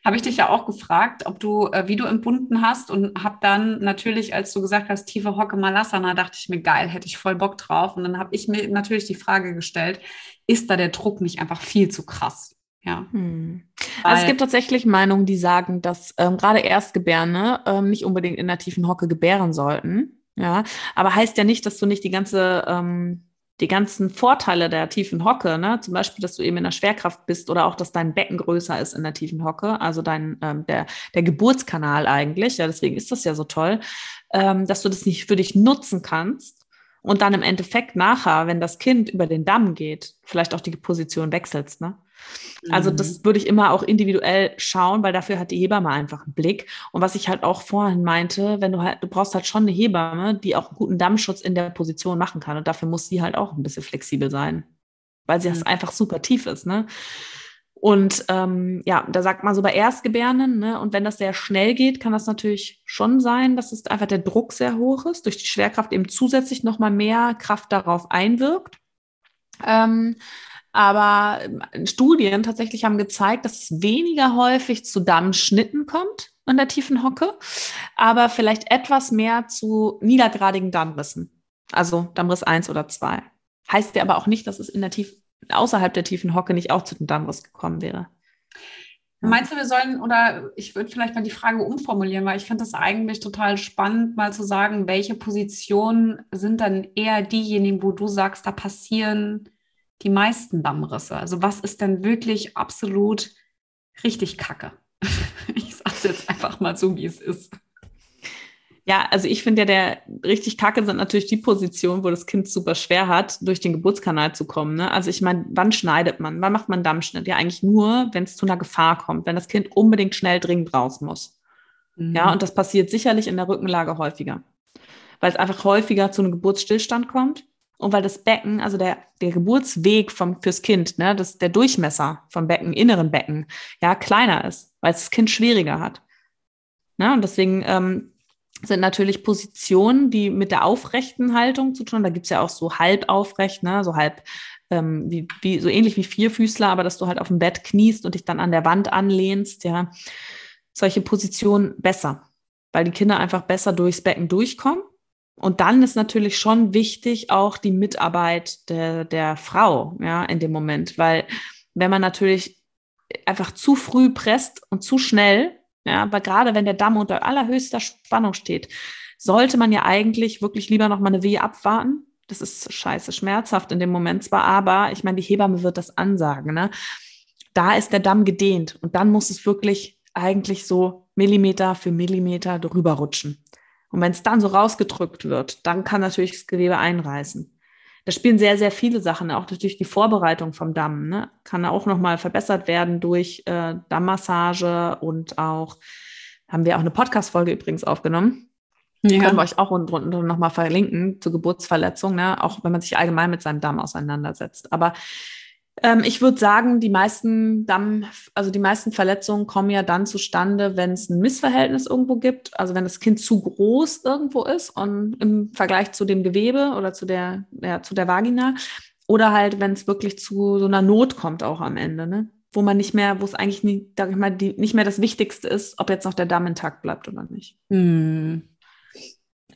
habe ich dich ja auch gefragt, ob du, äh, wie du empfunden hast und habe dann natürlich, als du gesagt hast, tiefe Hocke Malasana, dachte ich mir, geil, hätte ich voll Bock drauf. Und dann habe ich mir natürlich die Frage gestellt, ist da der Druck nicht einfach viel zu krass? Ja. Hm. Also es gibt tatsächlich Meinungen, die sagen, dass ähm, gerade Erstgebärne ähm, nicht unbedingt in der tiefen Hocke gebären sollten. Ja, aber heißt ja nicht, dass du nicht die ganze ähm, die ganzen Vorteile der tiefen Hocke, ne? zum Beispiel, dass du eben in der Schwerkraft bist oder auch, dass dein Becken größer ist in der tiefen Hocke, also dein, ähm, der, der Geburtskanal eigentlich, ja, deswegen ist das ja so toll, ähm, dass du das nicht für dich nutzen kannst und dann im Endeffekt nachher, wenn das Kind über den Damm geht, vielleicht auch die Position wechselst, ne? Also das mhm. würde ich immer auch individuell schauen, weil dafür hat die Hebamme einfach einen Blick. Und was ich halt auch vorhin meinte, wenn du halt, du brauchst halt schon eine Hebamme, die auch einen guten Dammschutz in der Position machen kann. Und dafür muss sie halt auch ein bisschen flexibel sein, weil sie mhm. das einfach super tief ist, ne? Und ähm, ja, da sagt man so bei Erstgebärden, ne, und wenn das sehr schnell geht, kann das natürlich schon sein, dass es einfach der Druck sehr hoch ist, durch die Schwerkraft eben zusätzlich nochmal mehr Kraft darauf einwirkt. Ähm, aber ähm, Studien tatsächlich haben gezeigt, dass es weniger häufig zu Dammschnitten kommt in der tiefen Hocke, aber vielleicht etwas mehr zu niedergradigen Dammrissen. Also Dammriss 1 oder 2. Heißt ja aber auch nicht, dass es in der Tief außerhalb der tiefen Hocke nicht auch zu dem Dammriss gekommen wäre. Meinst du, wir sollen, oder ich würde vielleicht mal die Frage umformulieren, weil ich finde das eigentlich total spannend, mal zu sagen, welche Positionen sind dann eher diejenigen, wo du sagst, da passieren die meisten Dammrisse? Also was ist denn wirklich absolut richtig Kacke? <laughs> ich sage es jetzt einfach mal so, wie es ist. Ja, also ich finde ja, der richtig Kacke sind natürlich die Positionen, wo das Kind super schwer hat, durch den Geburtskanal zu kommen. Ne? Also ich meine, wann schneidet man? Wann macht man Dammschnitt? Ja, eigentlich nur, wenn es zu einer Gefahr kommt, wenn das Kind unbedingt schnell dringend raus muss. Mhm. Ja, und das passiert sicherlich in der Rückenlage häufiger, weil es einfach häufiger zu einem Geburtsstillstand kommt und weil das Becken, also der, der Geburtsweg vom, fürs Kind, ne, das, der Durchmesser vom Becken, inneren Becken, ja, kleiner ist, weil es das Kind schwieriger hat. Ne? Und deswegen ähm, sind natürlich Positionen, die mit der aufrechten Haltung zu tun, da gibt's ja auch so halb aufrecht, ne, so halb ähm, wie, wie, so ähnlich wie Vierfüßler, aber dass du halt auf dem Bett kniest und dich dann an der Wand anlehnst, ja, solche Positionen besser, weil die Kinder einfach besser durchs Becken durchkommen und dann ist natürlich schon wichtig auch die Mitarbeit der, der Frau, ja, in dem Moment, weil wenn man natürlich einfach zu früh presst und zu schnell, ja, aber gerade wenn der Damm unter allerhöchster Spannung steht, sollte man ja eigentlich wirklich lieber noch mal eine Wehe abwarten. Das ist scheiße schmerzhaft in dem Moment zwar, aber ich meine, die Hebamme wird das ansagen, ne? Da ist der Damm gedehnt und dann muss es wirklich eigentlich so Millimeter für Millimeter drüber rutschen. Und wenn es dann so rausgedrückt wird, dann kann natürlich das Gewebe einreißen. Da spielen sehr, sehr viele Sachen, auch durch die Vorbereitung vom Damm. Ne? Kann auch nochmal verbessert werden durch äh, Dammmassage und auch, haben wir auch eine Podcast-Folge übrigens aufgenommen. Ja. Können wir euch auch unten drunter nochmal verlinken zur Geburtsverletzung, ne? auch wenn man sich allgemein mit seinem Damm auseinandersetzt. Aber Ähm, ich würde sagen, die meisten Damm, also die meisten Verletzungen kommen ja dann zustande, wenn es ein Missverhältnis irgendwo gibt, also wenn das Kind zu groß irgendwo ist und im Vergleich zu dem Gewebe oder zu der, ja, zu der Vagina. Oder halt, wenn es wirklich zu so einer Not kommt, auch am Ende, ne? Wo man nicht mehr, wo es eigentlich nie, mal, die, nicht mehr das Wichtigste ist, ob jetzt noch der Damm intakt bleibt oder nicht. Hm.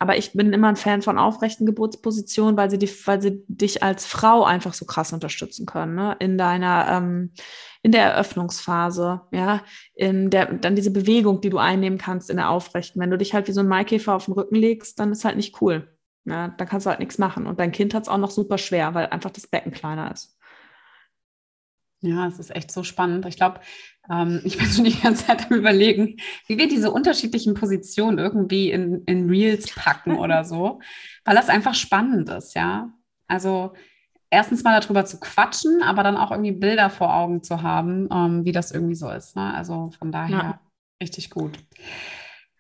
Aber ich bin immer ein Fan von aufrechten Geburtspositionen, weil sie, die, weil sie dich als Frau einfach so krass unterstützen können, ne? In deiner, ähm, in der Eröffnungsphase, ja, in der, dann diese Bewegung, die du einnehmen kannst in der Aufrechten. Wenn du dich halt wie so ein Maikäfer auf den Rücken legst, dann ist halt nicht cool. Ja, dann kannst du halt nichts machen. Und dein Kind hat es auch noch super schwer, weil einfach das Becken kleiner ist. Ja, es ist echt so spannend. Ich glaube, ähm, <laughs> ich bin schon die ganze Zeit am Überlegen, wie wir diese unterschiedlichen Positionen irgendwie in, in Reels packen oder so, <laughs> weil das einfach spannend ist, ja. Also erstens mal darüber zu quatschen, aber dann auch irgendwie Bilder vor Augen zu haben, ähm, wie das irgendwie so ist. Ne? Also von daher ja. richtig gut.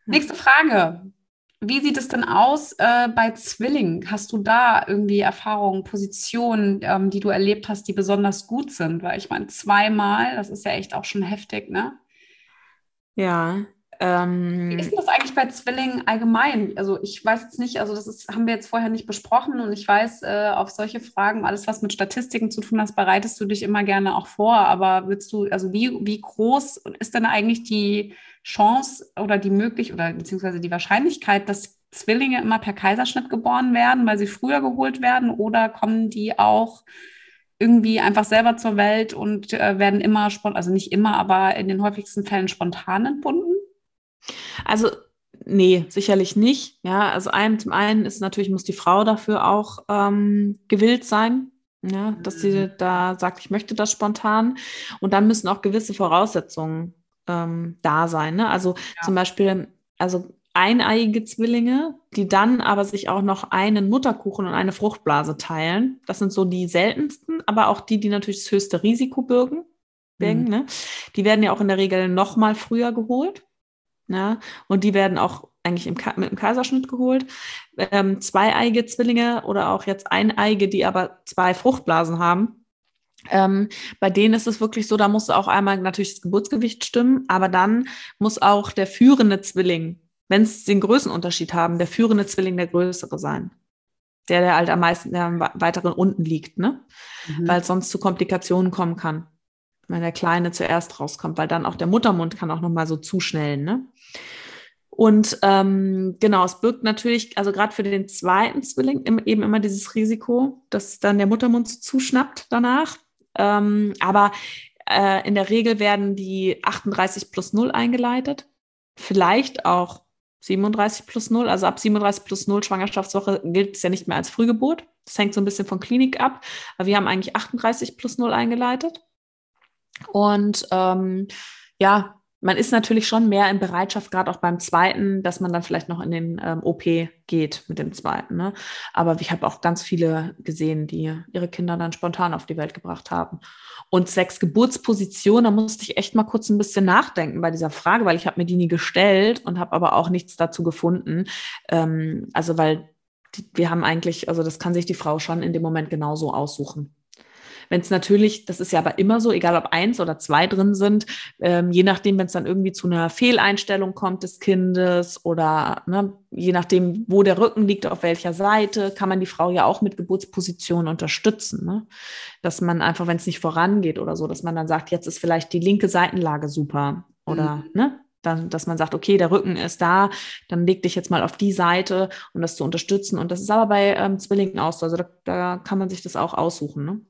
Nächste Frage. Wie sieht es denn aus äh, bei Zwillingen? Hast du da irgendwie Erfahrungen, Positionen, ähm, die du erlebt hast, die besonders gut sind? Weil ich meine, zweimal, das ist ja echt auch schon heftig, ne? Ja. Ähm, Wie ist denn das eigentlich bei Zwillingen allgemein? Also ich weiß jetzt nicht, also das ist, haben wir jetzt vorher nicht besprochen und ich weiß, äh, auf solche Fragen, alles was mit Statistiken zu tun hat, bereitest du dich immer gerne auch vor. Aber willst du, also wie, wie groß ist denn eigentlich die Chance oder die möglich oder beziehungsweise die Wahrscheinlichkeit, dass Zwillinge immer per Kaiserschnitt geboren werden, weil sie früher geholt werden oder kommen die auch irgendwie einfach selber zur Welt und äh, werden immer also nicht immer, aber in den häufigsten Fällen spontan entbunden? Also nee, sicherlich nicht. Ja, also ein, zum einen ist natürlich, muss die Frau dafür auch ähm, gewillt sein, ja, dass sie mhm. da sagt, ich möchte das spontan. Und dann müssen auch gewisse Voraussetzungen ähm, da sein. Ne? Also ja. zum Beispiel, also eineiige Zwillinge, die dann aber sich auch noch einen Mutterkuchen und eine Fruchtblase teilen. Das sind so die seltensten, aber auch die, die natürlich das höchste Risiko bürgen. Mhm. Ne? Die werden ja auch in der Regel noch mal früher geholt. Ne? Und die werden auch eigentlich im mit dem Kaiserschnitt geholt. Ähm, zweieige Zwillinge oder auch jetzt eineige, die aber zwei Fruchtblasen haben, ähm, bei denen ist es wirklich so, da muss auch einmal natürlich das Geburtsgewicht stimmen, aber dann muss auch der führende Zwilling, wenn es den Größenunterschied haben, der führende Zwilling der größere sein. Der, der halt am meisten, der am weiteren unten liegt, ne? Mhm. Weil es sonst zu Komplikationen kommen kann. Wenn der Kleine zuerst rauskommt, weil dann auch der Muttermund kann auch nochmal so zuschnellen, ne? Und ähm, genau, es birgt natürlich, also gerade für den zweiten Zwilling eben immer dieses Risiko, dass dann der Muttermund zuschnappt danach. Ähm, aber äh, in der Regel werden die 38 plus 0 eingeleitet. Vielleicht auch 37 plus 0. Also ab 37 plus 0 Schwangerschaftswoche gilt es ja nicht mehr als Frühgeburt. Das hängt so ein bisschen von Klinik ab. Aber wir haben eigentlich 38 plus 0 eingeleitet. Und ähm, ja, man ist natürlich schon mehr in Bereitschaft, gerade auch beim zweiten, dass man dann vielleicht noch in den ähm, OP geht mit dem zweiten. Ne? Aber ich habe auch ganz viele gesehen, die ihre Kinder dann spontan auf die Welt gebracht haben. Und zwecks Geburtsposition, da musste ich echt mal kurz ein bisschen nachdenken bei dieser Frage, weil ich habe mir die nie gestellt und habe aber auch nichts dazu gefunden. Ähm, also weil die, wir haben eigentlich, also das kann sich die Frau schon in dem Moment genauso aussuchen. Wenn es natürlich, das ist ja aber immer so, egal ob eins oder zwei drin sind, ähm, je nachdem, wenn es dann irgendwie zu einer Fehleinstellung kommt des Kindes oder ne, je nachdem, wo der Rücken liegt, auf welcher Seite, kann man die Frau ja auch mit Geburtspositionen unterstützen. Ne? Dass man einfach, wenn es nicht vorangeht oder so, dass man dann sagt, jetzt ist vielleicht die linke Seitenlage super oder mhm. ne, dann, dass man sagt, okay, der Rücken ist da, dann leg dich jetzt mal auf die Seite, um das zu unterstützen. Und das ist aber bei ähm, Zwillingen auch so. Also da, da, kann man sich das auch aussuchen. Ne?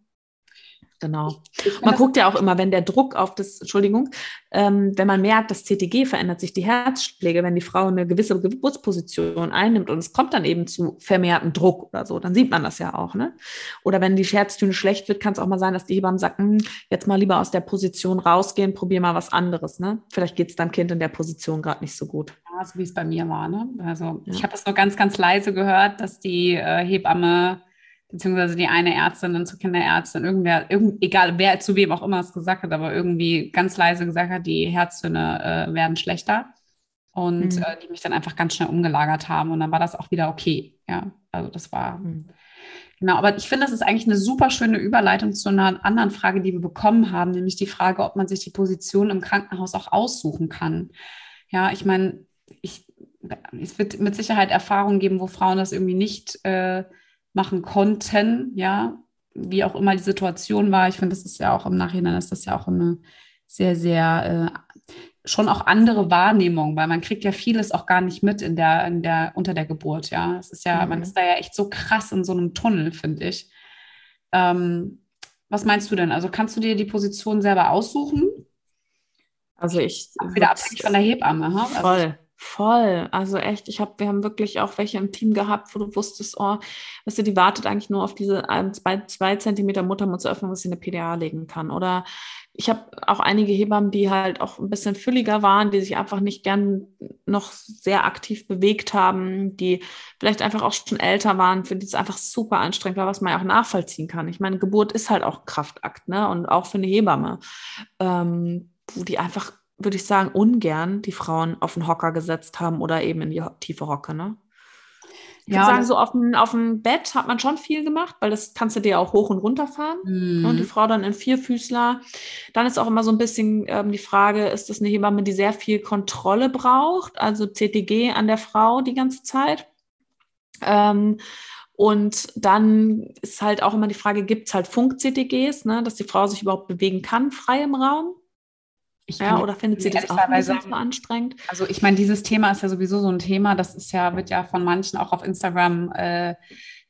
Genau. Man guckt ja auch immer, wenn der Druck auf das, Entschuldigung, ähm, wenn man merkt, das CTG verändert sich die Herzschläge, wenn die Frau eine gewisse Geburtsposition einnimmt und es kommt dann eben zu vermehrtem Druck oder so, dann sieht man das ja auch. Ne? Oder wenn die Herztöne schlecht wird, kann es auch mal sein, dass die Hebamme sagt, hm, jetzt mal lieber aus der Position rausgehen, probier mal was anderes. Ne? Vielleicht geht es deinem Kind in der Position gerade nicht so gut. Ja, so wie es bei mir war. Ne? Also ja. ich habe das nur ganz, ganz leise gehört, dass die äh, Hebamme beziehungsweise die eine Ärztin dann zur Kinderärztin, irgendwer, irgend, egal wer zu wem auch immer es gesagt hat, aber irgendwie ganz leise gesagt hat, die Herztöne äh, werden schlechter und mhm. äh, die mich dann einfach ganz schnell umgelagert haben und dann war das auch wieder okay. Ja, also das war mhm. Genau, aber ich finde, das ist eigentlich eine super schöne Überleitung zu einer anderen Frage, die wir bekommen haben, nämlich die Frage, ob man sich die Position im Krankenhaus auch aussuchen kann. Ja, ich meine, ich, es wird mit Sicherheit Erfahrungen geben, wo Frauen das irgendwie nicht äh, machen konnten, ja, wie auch immer die Situation war. Ich finde, das ist ja auch im Nachhinein, ist das ja auch eine sehr, sehr äh, schon auch andere Wahrnehmung, weil man kriegt ja vieles auch gar nicht mit in der, in der, unter der Geburt, ja. Es ist ja, mhm. man ist da ja echt so krass in so einem Tunnel, finde ich. Ähm, was meinst du denn? Also kannst du dir die Position selber aussuchen? Also ich. Wieder abhängig von der Hebamme, ha? Also voll. Also echt, ich habe, wir haben wirklich auch welche im Team gehabt, wo du wusstest, oh, weißt du, die wartet eigentlich nur auf diese ein, zwei, zwei Zentimeter Muttermundsöffnung, dass sie eine PDA legen kann. Oder ich habe auch einige Hebammen, die halt auch ein bisschen fülliger waren, die sich einfach nicht gern noch sehr aktiv bewegt haben, die vielleicht einfach auch schon älter waren, für die es einfach super anstrengend war, was man ja auch nachvollziehen kann. Ich meine, Geburt ist halt auch Kraftakt, ne? Und auch für eine Hebamme, ähm, wo die einfach würde ich sagen, ungern die Frauen auf den Hocker gesetzt haben oder eben in die tiefe Hocke, ne? Ich ja, würde sagen, so auf dem, auf dem Bett hat man schon viel gemacht, weil das kannst du dir auch hoch und runter fahren. Mhm. Und die Frau dann in Vierfüßler. Dann ist auch immer so ein bisschen ähm, die Frage, ist das eine Hebamme, die sehr viel Kontrolle braucht, also CTG an der Frau die ganze Zeit? Ähm, und dann ist halt auch immer die Frage, gibt es halt Funk-CTGs, ne, dass die Frau sich überhaupt bewegen kann, frei im Raum? Ja, oder findet sie das auch nicht so anstrengend? Also ich meine, dieses Thema ist ja sowieso so ein Thema, das ist ja, wird ja von manchen auch auf Instagram äh,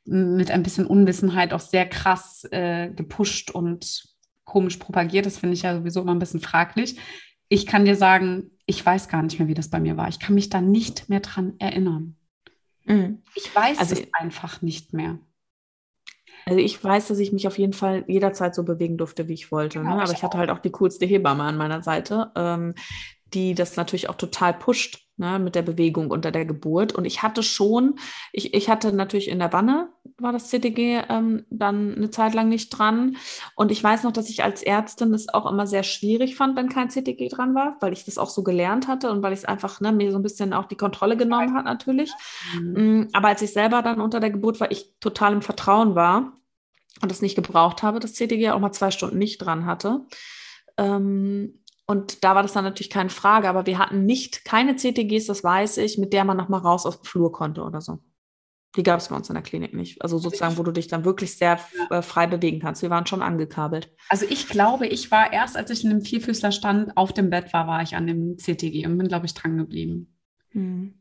mit ein bisschen Unwissenheit auch sehr krass äh, gepusht und komisch propagiert. Das finde ich ja sowieso immer ein bisschen fraglich. Ich kann dir sagen, ich weiß gar nicht mehr, wie das bei mir war. Ich kann mich da nicht mehr dran erinnern. Mhm. Ich weiß also, es einfach nicht mehr. Also ich weiß, dass ich mich auf jeden Fall jederzeit so bewegen durfte, wie ich wollte. Genau, ne? Aber ich, hatte halt auch die coolste Hebamme an meiner Seite, ähm, die das natürlich auch total pusht ne, mit der Bewegung unter der Geburt. Und ich hatte schon, ich, ich hatte natürlich in der Wanne, war das CTG ähm, dann eine Zeit lang nicht dran. Und ich weiß noch, dass ich als Ärztin das auch immer sehr schwierig fand, wenn kein CTG dran war, weil ich das auch so gelernt hatte und weil ich es einfach ne, mir so ein bisschen auch die Kontrolle genommen hat natürlich. Mhm. Mm, aber als ich selber dann unter der Geburt war, ich total im Vertrauen war und das nicht gebraucht habe, das CTG auch mal zwei Stunden nicht dran hatte. Ähm, und da war das dann natürlich keine Frage, aber wir hatten nicht keine CTGs, das weiß ich, mit der man nochmal raus auf den Flur konnte oder so. Die gab es bei uns in der Klinik nicht. Also sozusagen, wo du dich dann wirklich sehr äh, frei bewegen kannst. Wir waren schon angekabelt. Also ich glaube, ich war erst, als ich in dem Vierfüßler stand, auf dem Bett war, war ich an dem CTG und bin, glaube ich, dran geblieben. Hm.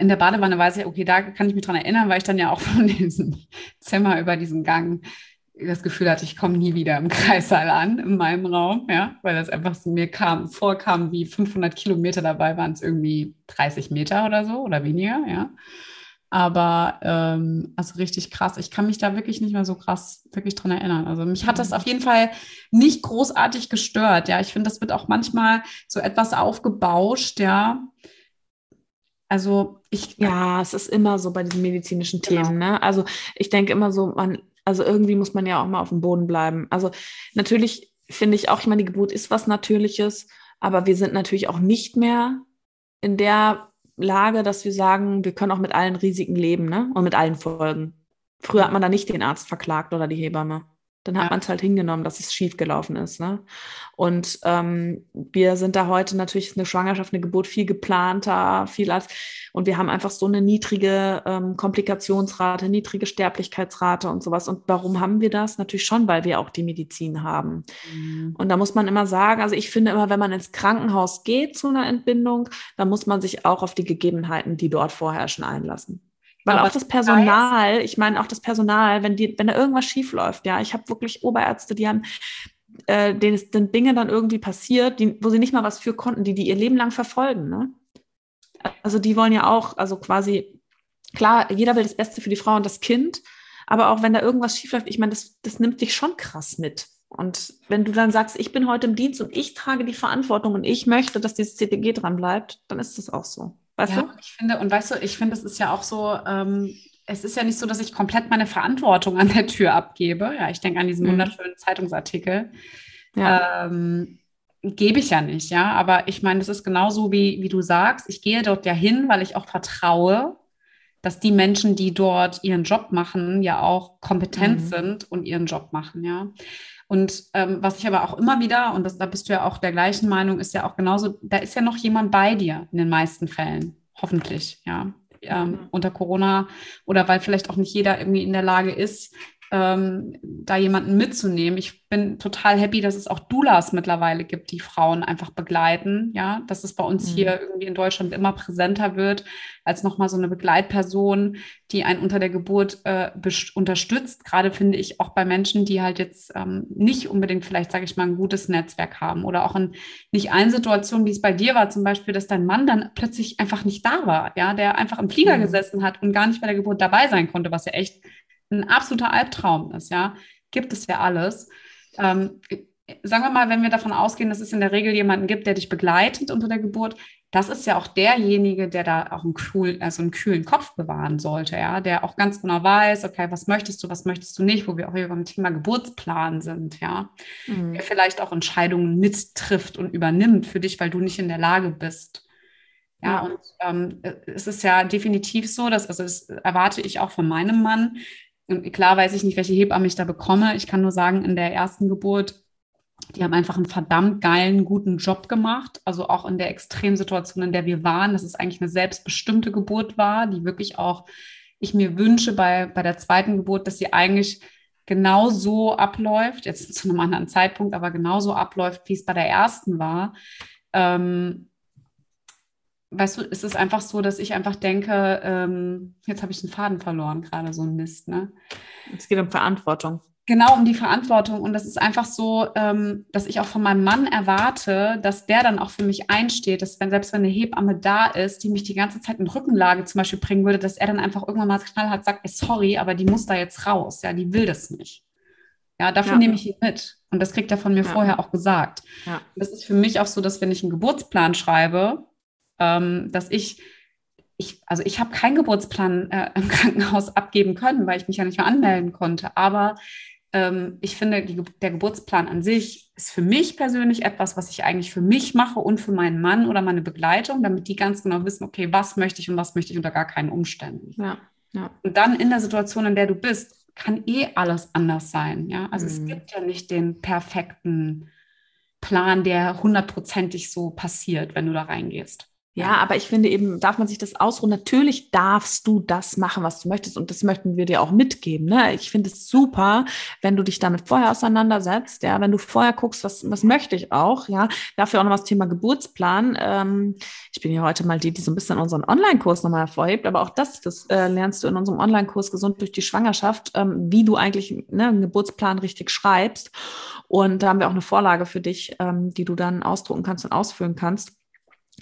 In der Badewanne weiß ich, okay, da kann ich mich dran erinnern, weil ich dann ja auch <laughs> von diesem Zimmer über diesen Gang das Gefühl hatte, ich komme nie wieder im <laughs> Kreissaal an, in meinem Raum, ja, weil das einfach so mir kam, vorkam wie 500 Kilometer, dabei waren es irgendwie 30 Meter oder so oder weniger, ja. Aber ähm, also richtig krass. Ich kann mich da wirklich nicht mehr so krass wirklich dran erinnern. Also mich hat das mhm. auf jeden Fall nicht großartig gestört. Ja, ich finde, das wird auch manchmal so etwas aufgebauscht, ja. Also ich. Ja, es ist immer so bei diesen medizinischen genau. Themen. Ne? Also ich denke immer so, man also irgendwie muss man ja auch mal auf dem Boden bleiben. Also natürlich finde ich auch, ich meine, die Geburt ist was Natürliches, aber wir sind natürlich auch nicht mehr in der Lage, dass wir sagen, wir können auch mit allen Risiken leben ne? und mit allen Folgen. Früher hat man da nicht den Arzt verklagt oder die Hebamme dann hat ja. man es halt hingenommen, dass es schief gelaufen ist. Ne? Und ähm, wir sind da heute natürlich eine Schwangerschaft, eine Geburt viel geplanter, viel als und wir haben einfach so eine niedrige ähm, Komplikationsrate, niedrige Sterblichkeitsrate und sowas. Und warum haben wir das? Natürlich schon, weil wir auch die Medizin haben. Mhm. Und da muss man immer sagen, also ich finde immer, wenn man ins Krankenhaus geht zu einer Entbindung, dann muss man sich auch auf die Gegebenheiten, die dort vorherrschen, einlassen. Weil auch das Personal, ich meine auch das Personal, wenn die, wenn da irgendwas schief läuft, ja, ich habe wirklich Oberärzte, die haben äh, denen sind Dinge dann irgendwie passiert, die, wo sie nicht mal was für konnten, die die ihr Leben lang verfolgen. Ne? Also die wollen ja auch, also quasi, klar, jeder will das Beste für die Frau und das Kind, aber auch wenn da irgendwas schief läuft, ich meine, das, das nimmt dich schon krass mit. Und wenn du dann sagst, ich bin heute im Dienst und ich trage die Verantwortung und ich möchte, dass dieses CTG dran bleibt, dann ist das auch so. Weißt ja, du? Ich finde, und weißt du, ich finde, es ist ja auch so, ähm, es ist ja nicht so, dass ich komplett meine Verantwortung an der Tür abgebe. Ja, ich denke an diesen mhm. wunderschönen Zeitungsartikel. Ja. Ähm, gebe ich ja nicht, ja. Aber ich meine, das ist genauso wie, wie du sagst. Ich gehe dort ja hin, weil ich auch vertraue, dass die Menschen, die dort ihren Job machen, ja auch kompetent mhm. sind und ihren Job machen, ja. Und ähm, was ich aber auch immer wieder, und das, da bist du ja auch der gleichen Meinung, ist ja auch genauso, da ist ja noch jemand bei dir in den meisten Fällen, hoffentlich, ja. Ähm, mhm. unter Corona oder weil vielleicht auch nicht jeder irgendwie in der Lage ist, ähm, da jemanden mitzunehmen. Ich bin total happy, dass es auch Doulas mittlerweile gibt, die Frauen einfach begleiten. Ja, dass es bei uns mhm. hier irgendwie in Deutschland immer präsenter wird, als nochmal so eine Begleitperson, die einen unter der Geburt äh, unterstützt. Gerade finde ich auch bei Menschen, die halt jetzt ähm, nicht unbedingt vielleicht, sage ich mal, ein gutes Netzwerk haben oder auch in nicht allen Situationen, wie es bei dir war, zum Beispiel, dass dein Mann dann plötzlich einfach nicht da war, ja, der einfach im Flieger mhm. gesessen hat und gar nicht bei der Geburt dabei sein konnte, was ja echt ein absoluter Albtraum ist, ja, gibt es ja alles. Ähm, sagen wir mal, wenn wir davon ausgehen, dass es in der Regel jemanden gibt, der dich begleitet unter der Geburt, das ist ja auch derjenige, der da auch einen, cool, also einen kühlen Kopf bewahren sollte, ja, der auch ganz genau weiß, okay, was möchtest du, was möchtest du nicht, wo wir auch hier beim Thema Geburtsplan sind, ja, mhm. der vielleicht auch Entscheidungen mittrifft und übernimmt für dich, weil du nicht in der Lage bist. Ja, ja. und ähm, es ist ja definitiv so, dass, also das erwarte ich auch von meinem Mann, klar weiß ich nicht, welche Hebamme ich da bekomme. Ich kann nur sagen, in der ersten Geburt, die haben einfach einen verdammt geilen, guten Job gemacht. Also auch in der Extremsituation, in der wir waren, dass es eigentlich eine selbstbestimmte Geburt war, die wirklich auch ich mir wünsche bei, bei der zweiten Geburt, dass sie eigentlich genau so abläuft, jetzt zu einem anderen Zeitpunkt, aber genauso abläuft, wie es bei der ersten war. Ähm, weißt du, es ist einfach so, dass ich einfach denke, ähm, jetzt habe ich den Faden verloren, gerade so ein Mist. Ne? Es geht um Verantwortung. Genau, um die Verantwortung. Und das ist einfach so, ähm, dass ich auch von meinem Mann erwarte, dass der dann auch für mich einsteht, dass wenn selbst wenn eine Hebamme da ist, die mich die ganze Zeit in Rückenlage zum Beispiel bringen würde, dass er dann einfach irgendwann mal knallhart sagt, ey, sorry, aber die muss da jetzt raus. Ja, die will das nicht. Ja, dafür ja. nehme ich ihn mit. Und das kriegt er von mir ja. vorher auch gesagt. Ja. Das ist für mich auch so, dass wenn ich einen Geburtsplan schreibe, ähm, dass ich, ich, also ich habe keinen Geburtsplan äh, im <laughs> Krankenhaus abgeben können, weil ich mich ja nicht mehr anmelden konnte. Aber ähm, ich finde, die, der Geburtsplan an sich ist für mich persönlich etwas, was ich eigentlich für mich mache und für meinen Mann oder meine Begleitung, damit die ganz genau wissen, okay, was möchte ich und was möchte ich unter gar keinen Umständen. Ja, ja. Und dann in der Situation, in der du bist, kann eh alles anders sein. Ja, also mhm. es gibt ja nicht den perfekten Plan, der hundertprozentig so passiert, wenn du da reingehst. Ja, aber ich finde eben, darf man sich das ausruhen. Natürlich darfst du das machen, was du möchtest. Und das möchten wir dir auch mitgeben. Ne? Ich finde es super, wenn du dich damit vorher auseinandersetzt. Ja, wenn du vorher guckst, was, was möchte ich auch. Ja, dafür auch noch das Thema Geburtsplan. Ähm, ich bin ja heute mal die, die so ein bisschen unseren Online-Kurs nochmal hervorhebt. Aber auch das, das äh, lernst du in unserem Online-Kurs Gesund durch die Schwangerschaft, ähm, wie du eigentlich ne, einen Geburtsplan richtig schreibst. Und da haben wir auch eine Vorlage für dich, ähm, die du dann ausdrucken kannst und ausfüllen kannst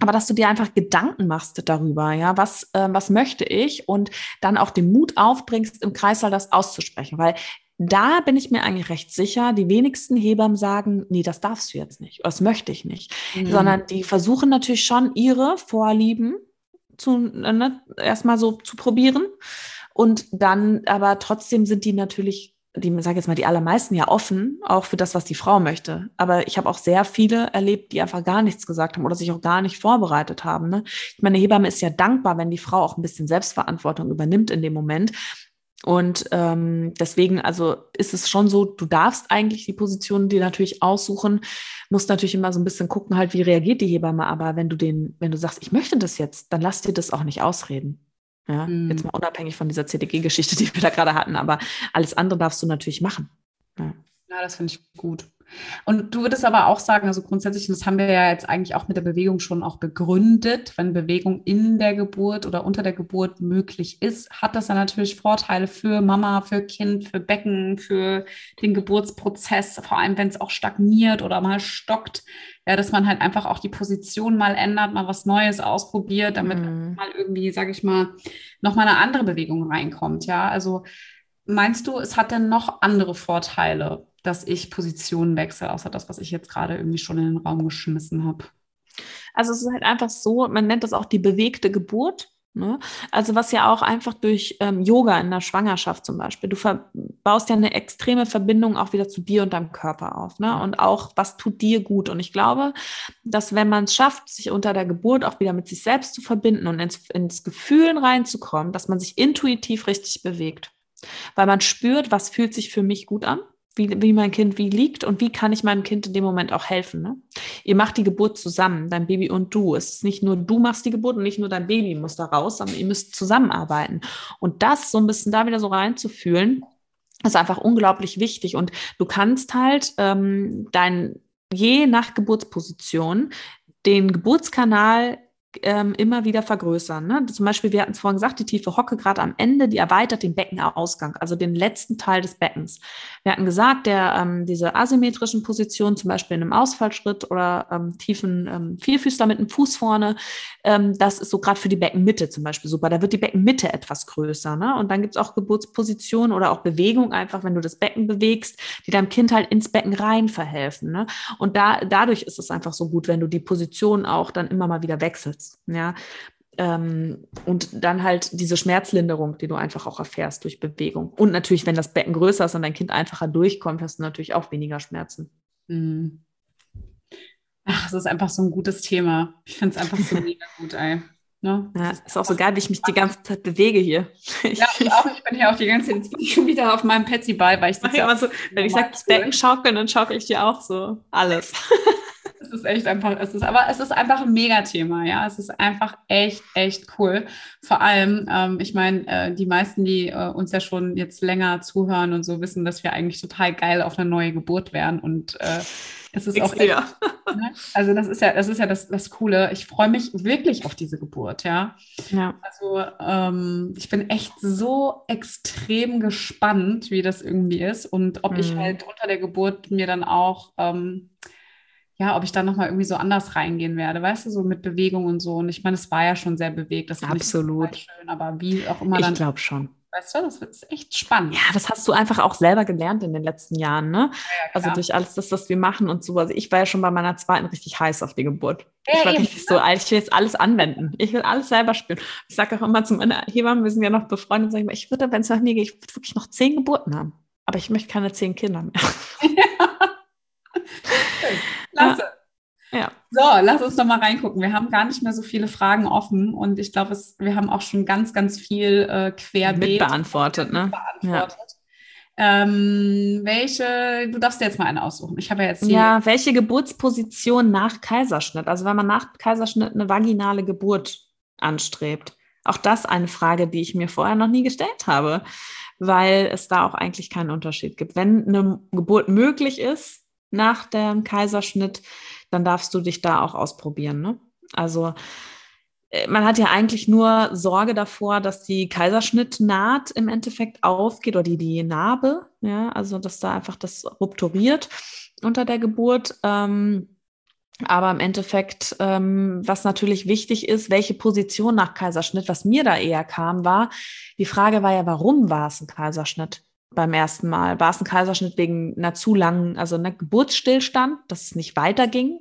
aber dass du dir einfach Gedanken machst darüber, ja, was, äh, was möchte ich und dann auch den Mut aufbringst, im Kreißsaal das auszusprechen, weil da bin ich mir eigentlich recht sicher, die wenigsten Hebammen sagen, nee, das darfst du jetzt nicht, das möchte ich nicht, mhm. sondern die versuchen natürlich schon ihre Vorlieben zu, ne, erstmal so zu probieren. Und dann aber trotzdem sind die natürlich die sage jetzt mal die allermeisten ja offen, auch für das, was die Frau möchte. Aber ich habe auch sehr viele erlebt, die einfach gar nichts gesagt haben oder sich auch gar nicht vorbereitet haben. Ne? Ich meine, Hebamme ist ja dankbar, wenn die Frau auch ein bisschen Selbstverantwortung übernimmt in dem Moment. Und ähm, deswegen, also ist es schon so, du darfst eigentlich die Position dir natürlich aussuchen, musst natürlich immer so ein bisschen gucken, halt, wie reagiert die Hebamme. Aber wenn du den, wenn du sagst, ich möchte das jetzt, dann lass dir das auch nicht ausreden. Ja, mhm. Jetzt mal unabhängig von dieser CDG-Geschichte, die wir da gerade hatten, aber alles andere darfst du natürlich machen. Ja, ja das finde ich gut. Und du würdest aber auch sagen, also grundsätzlich, das haben wir ja jetzt eigentlich auch mit der Bewegung schon auch begründet, wenn Bewegung in der Geburt oder unter der Geburt möglich ist, hat das dann natürlich Vorteile für Mama, für Kind, für Becken, für den Geburtsprozess, vor allem wenn es auch stagniert oder mal stockt ja, dass man halt einfach auch die Position mal ändert, mal was Neues ausprobiert, damit mhm. mal irgendwie, sage ich mal, nochmal eine andere Bewegung reinkommt. Ja, also meinst du, es hat denn noch andere Vorteile, dass ich Positionen wechsle, außer das, was ich jetzt gerade irgendwie schon in den Raum geschmissen habe? Also es ist halt einfach so, man nennt das auch die bewegte Geburt. Ne? Also was ja auch einfach durch ähm, Yoga in der Schwangerschaft zum Beispiel, du baust ja eine extreme Verbindung auch wieder zu dir und deinem Körper auf. Ne? Und auch, was tut dir gut? Und ich glaube, dass wenn man es schafft, sich unter der Geburt auch wieder mit sich selbst zu verbinden und ins, ins Gefühlen reinzukommen, dass man sich intuitiv richtig bewegt. Weil man spürt, was fühlt sich für mich gut an wie, wie mein Kind wie liegt und wie kann ich meinem Kind in dem Moment auch helfen. Ne? Ihr macht die Geburt zusammen, dein Baby und du. Es ist nicht nur du machst die Geburt und nicht nur dein Baby muss da raus, sondern ihr müsst zusammenarbeiten. Und das so ein bisschen da wieder so reinzufühlen, ist einfach unglaublich wichtig. Und du kannst halt ähm, dein, je nach Geburtsposition, den Geburtskanal ähm, immer wieder vergrößern. Ne? Zum Beispiel, wir hatten es vorhin gesagt, die tiefe Hocke gerade am Ende, die erweitert den Beckenausgang, also den letzten Teil des Beckens. Wir hatten gesagt, der, ähm, diese asymmetrischen Positionen, zum Beispiel in einem Ausfallschritt oder ähm, tiefen ähm, Vierfüßler mit einem Fuß vorne, ähm, das ist so gerade für die Beckenmitte zum Beispiel super. Da wird die Beckenmitte etwas größer. Ne? Und dann gibt es auch Geburtspositionen oder auch Bewegung einfach, wenn du das Becken bewegst, die deinem Kind halt ins Becken rein verhelfen. Ne? Und da, dadurch ist es einfach so gut, wenn du die Position auch dann immer mal wieder wechselst. Ja, ähm, und dann halt diese Schmerzlinderung, die du einfach auch erfährst durch Bewegung. Und natürlich, wenn das Becken größer ist und dein Kind einfacher durchkommt, hast du natürlich auch weniger Schmerzen. Mhm. Ach, es ist einfach so ein gutes Thema. Ich finde es einfach so <laughs> mega gut, ey. Ne? Ja, ist auch so geil, wie ich mich die ganze Zeit bewege hier. Ja, ich auch. Ich bin hier auch die ganze Zeit schon wieder auf meinem Petsy bei, weil ich sitze ja so, wenn ich sage, das Becken schaukeln, dann schaukel ich dir auch so alles. <laughs> Es ist echt einfach, es ist, aber es ist einfach ein Megathema, ja. Es ist einfach echt, echt cool. Vor allem, ähm, ich meine, äh, die meisten, die äh, uns ja schon jetzt länger zuhören und so, wissen, dass wir eigentlich total geil auf eine neue Geburt wären. Und äh, es ist auch echt, ne? Also das ist ja, das ist ja das, das Coole. Ich freue mich wirklich auf diese Geburt, ja. ja. Also ähm, ich bin echt so extrem gespannt, wie das irgendwie ist und ob mhm. ich halt unter der Geburt mir dann auch ähm, ja, ob ich da nochmal irgendwie so anders reingehen werde, weißt du, so mit Bewegung und so. Und ich meine, es war ja schon sehr bewegt, das Absolut. schön, aber wie auch immer dann. Ich glaube schon. Weißt du, das ist echt spannend. Ja, das hast du einfach auch selber gelernt in den letzten Jahren, ne? Ja, also durch alles das, was wir machen und so. Also ich war ja schon bei meiner zweiten richtig heiß auf die Geburt. Ja, ich war eben, richtig so, ich will jetzt alles anwenden. Ich will alles selber spüren. Ich sage auch immer zu meiner Hebamme, wir sind ja noch befreundet, sage ich, mal, ich würde, wenn es nach mir geht, ich würde wirklich noch zehn Geburten haben. Aber ich möchte keine zehn Kinder mehr. <laughs> Ja. Klasse. Ja. ja. So, lass uns doch mal reingucken. Wir haben gar nicht mehr so viele Fragen offen und ich glaube, wir haben auch schon ganz, ganz viel äh, querbeet beantwortet. Ne? beantwortet. Ja. Ähm, welche, du darfst dir jetzt mal eine aussuchen. Ich habe ja jetzt Ja, welche Geburtsposition nach Kaiserschnitt? Also wenn man nach Kaiserschnitt eine vaginale Geburt anstrebt. Auch das eine Frage, die ich mir vorher noch nie gestellt habe, weil es da auch eigentlich keinen Unterschied gibt. Wenn eine Geburt möglich ist, nach dem Kaiserschnitt, dann darfst du dich da auch ausprobieren. Ne? Also äh, man hat ja eigentlich nur Sorge davor, dass die Kaiserschnittnaht im Endeffekt aufgeht oder die, die Narbe, ja, also dass da einfach das rupturiert unter der Geburt. Ähm, aber im Endeffekt, ähm, was natürlich wichtig ist, welche Position nach Kaiserschnitt, was mir da eher kam, war, die Frage war ja, warum war es ein Kaiserschnitt? Beim ersten Mal. War es ein Kaiserschnitt wegen einer zu langen, also einer Geburtsstillstand, dass es nicht weiterging?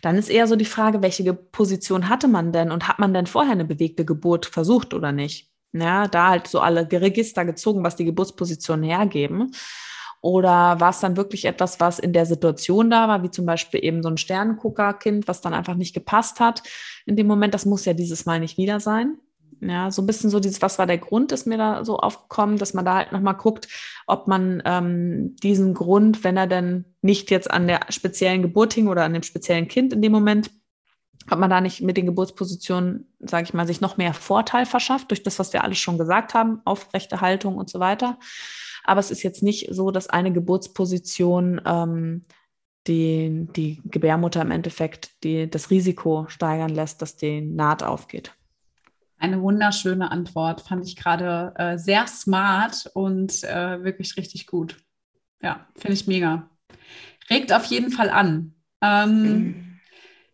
Dann ist eher so die Frage, welche Position hatte man denn und hat man denn vorher eine bewegte Geburt versucht oder nicht? Ja, da halt so alle Register gezogen, was die Geburtspositionen hergeben. Oder war es dann wirklich etwas, was in der Situation da war, wie zum Beispiel eben so ein Sternenguckerkind, was dann einfach nicht gepasst hat in dem Moment? Das muss ja dieses Mal nicht wieder sein. Ja, so ein bisschen so dieses, was war der Grund, ist mir da so aufgekommen, dass man da halt nochmal guckt, ob man ähm, diesen Grund, wenn er denn nicht jetzt an der speziellen Geburt hing oder an dem speziellen Kind in dem Moment, ob man da nicht mit den Geburtspositionen, sage ich mal, sich noch mehr Vorteil verschafft durch das, was wir alles schon gesagt haben, aufrechte Haltung und so weiter. Aber es ist jetzt nicht so, dass eine Geburtsposition ähm, die, die Gebärmutter im Endeffekt die, das Risiko steigern lässt, dass die Naht aufgeht. Eine wunderschöne Antwort, fand ich gerade äh, sehr smart und äh, wirklich richtig gut. Ja, finde ich mega. Regt auf jeden Fall an. Ähm, mhm.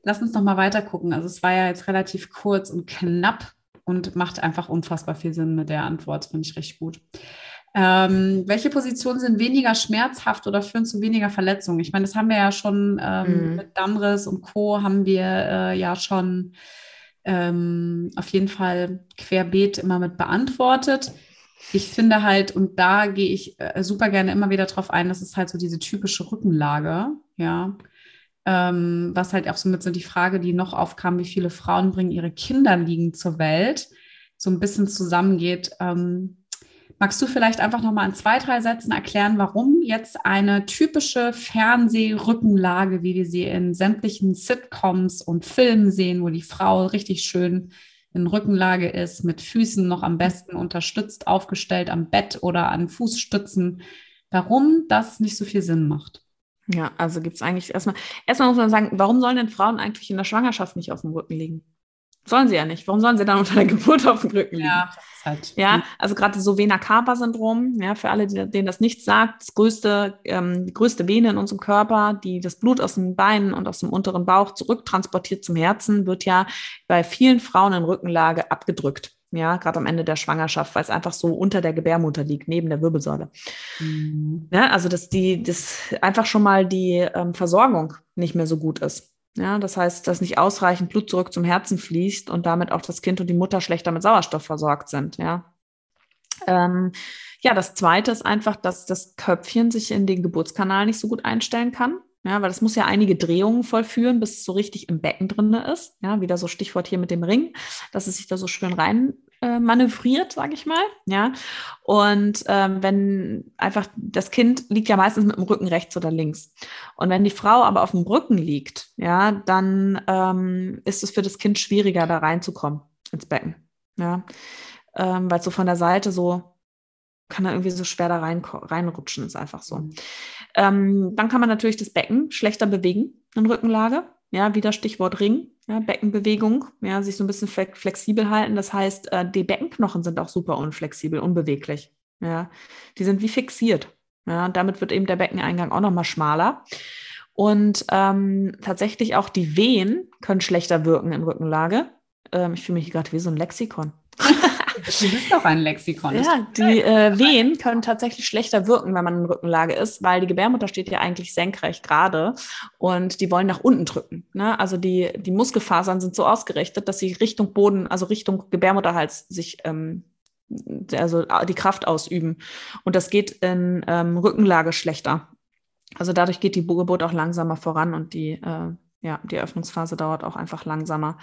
Lass uns noch mal weiter gucken. Also es war ja jetzt relativ kurz und knapp und macht einfach unfassbar viel Sinn mit der Antwort. Finde ich richtig gut. Ähm, welche Positionen sind weniger schmerzhaft oder führen zu weniger Verletzungen? Ich meine, das haben wir ja schon ähm, mhm. mit Dammriss und Co. haben wir äh, ja schon ähm, auf jeden Fall querbeet immer mit beantwortet. Ich finde halt, und da gehe ich äh, super gerne immer wieder drauf ein, das ist halt so diese typische Rückenlage, ja. Ähm, was halt auch so mit so die Frage, die noch aufkam, wie viele Frauen bringen ihre Kinder liegen zur Welt, so ein bisschen zusammengeht. Ähm, Magst du vielleicht einfach noch mal in zwei, drei Sätzen erklären, warum jetzt eine typische Fernsehrückenlage, wie wir sie in sämtlichen Sitcoms und Filmen sehen, wo die Frau richtig schön in Rückenlage ist, mit Füßen noch am besten unterstützt aufgestellt am Bett oder an Fußstützen, warum das nicht so viel Sinn macht? Ja, also gibt es eigentlich erstmal, erstmal muss man sagen, warum sollen denn Frauen eigentlich in der Schwangerschaft nicht auf dem Rücken liegen? Sollen sie ja nicht. Warum sollen sie dann unter der Geburt auf dem Rücken liegen? Ja, halt. Ja, also gerade so Vena-Cava-Syndrom, ja, für alle, denen das nicht sagt, das größte, ähm, die größte Vene in unserem Körper, die das Blut aus den Beinen und aus dem unteren Bauch zurücktransportiert zum Herzen, wird ja bei vielen Frauen in Rückenlage abgedrückt. Ja, gerade am Ende der Schwangerschaft, weil es einfach so unter der Gebärmutter liegt, neben der Wirbelsäule. Mhm. Ja, also dass die, das einfach schon mal die ähm, Versorgung nicht mehr so gut ist. Ja, das heißt, dass nicht ausreichend Blut zurück zum Herzen fließt und damit auch das Kind und die Mutter schlechter mit Sauerstoff versorgt sind. Ja, ähm, ja das Zweite ist einfach, dass das Köpfchen sich in den Geburtskanal nicht so gut einstellen kann. Ja, weil das muss ja einige Drehungen vollführen, bis es so richtig im Becken drin ist. Ja, wieder so Stichwort hier mit dem Ring, dass es sich da so schön rein äh, manövriert, sage ich mal. Ja, und ähm, wenn einfach das Kind liegt ja meistens mit dem Rücken rechts oder links. Und wenn die Frau aber auf dem Rücken liegt, ja, dann ähm, ist es für das Kind schwieriger, da reinzukommen ins Becken. Ja, ähm, weil so von der Seite so kann er irgendwie so schwer da rein, reinrutschen, ist einfach so. Ähm, dann kann man natürlich das Becken schlechter bewegen in Rückenlage. Ja, wieder Stichwort Ring, ja, Beckenbewegung, ja, sich so ein bisschen flexibel halten. Das heißt, äh, die Beckenknochen sind auch super unflexibel, unbeweglich. Ja, die sind wie fixiert. Ja, damit wird eben der Beckeneingang auch nochmal schmaler. Und ähm, tatsächlich auch die Wehen können schlechter wirken in Rückenlage. Ähm, ich fühle mich gerade wie so ein Lexikon. Du bist doch ein Lexikon. Ja, die äh, Wehen können tatsächlich schlechter wirken, wenn man in Rückenlage ist, weil die Gebärmutter steht ja eigentlich senkrecht gerade und die wollen nach unten drücken. Ne? Also die, die Muskelfasern sind so ausgerichtet, dass sie Richtung Boden, also Richtung Gebärmutterhals sich ähm, also die Kraft ausüben. Und das geht in ähm, Rückenlage schlechter. Also dadurch geht die Geburt auch langsamer voran und die, äh, ja, die Öffnungsphase dauert auch einfach langsamer.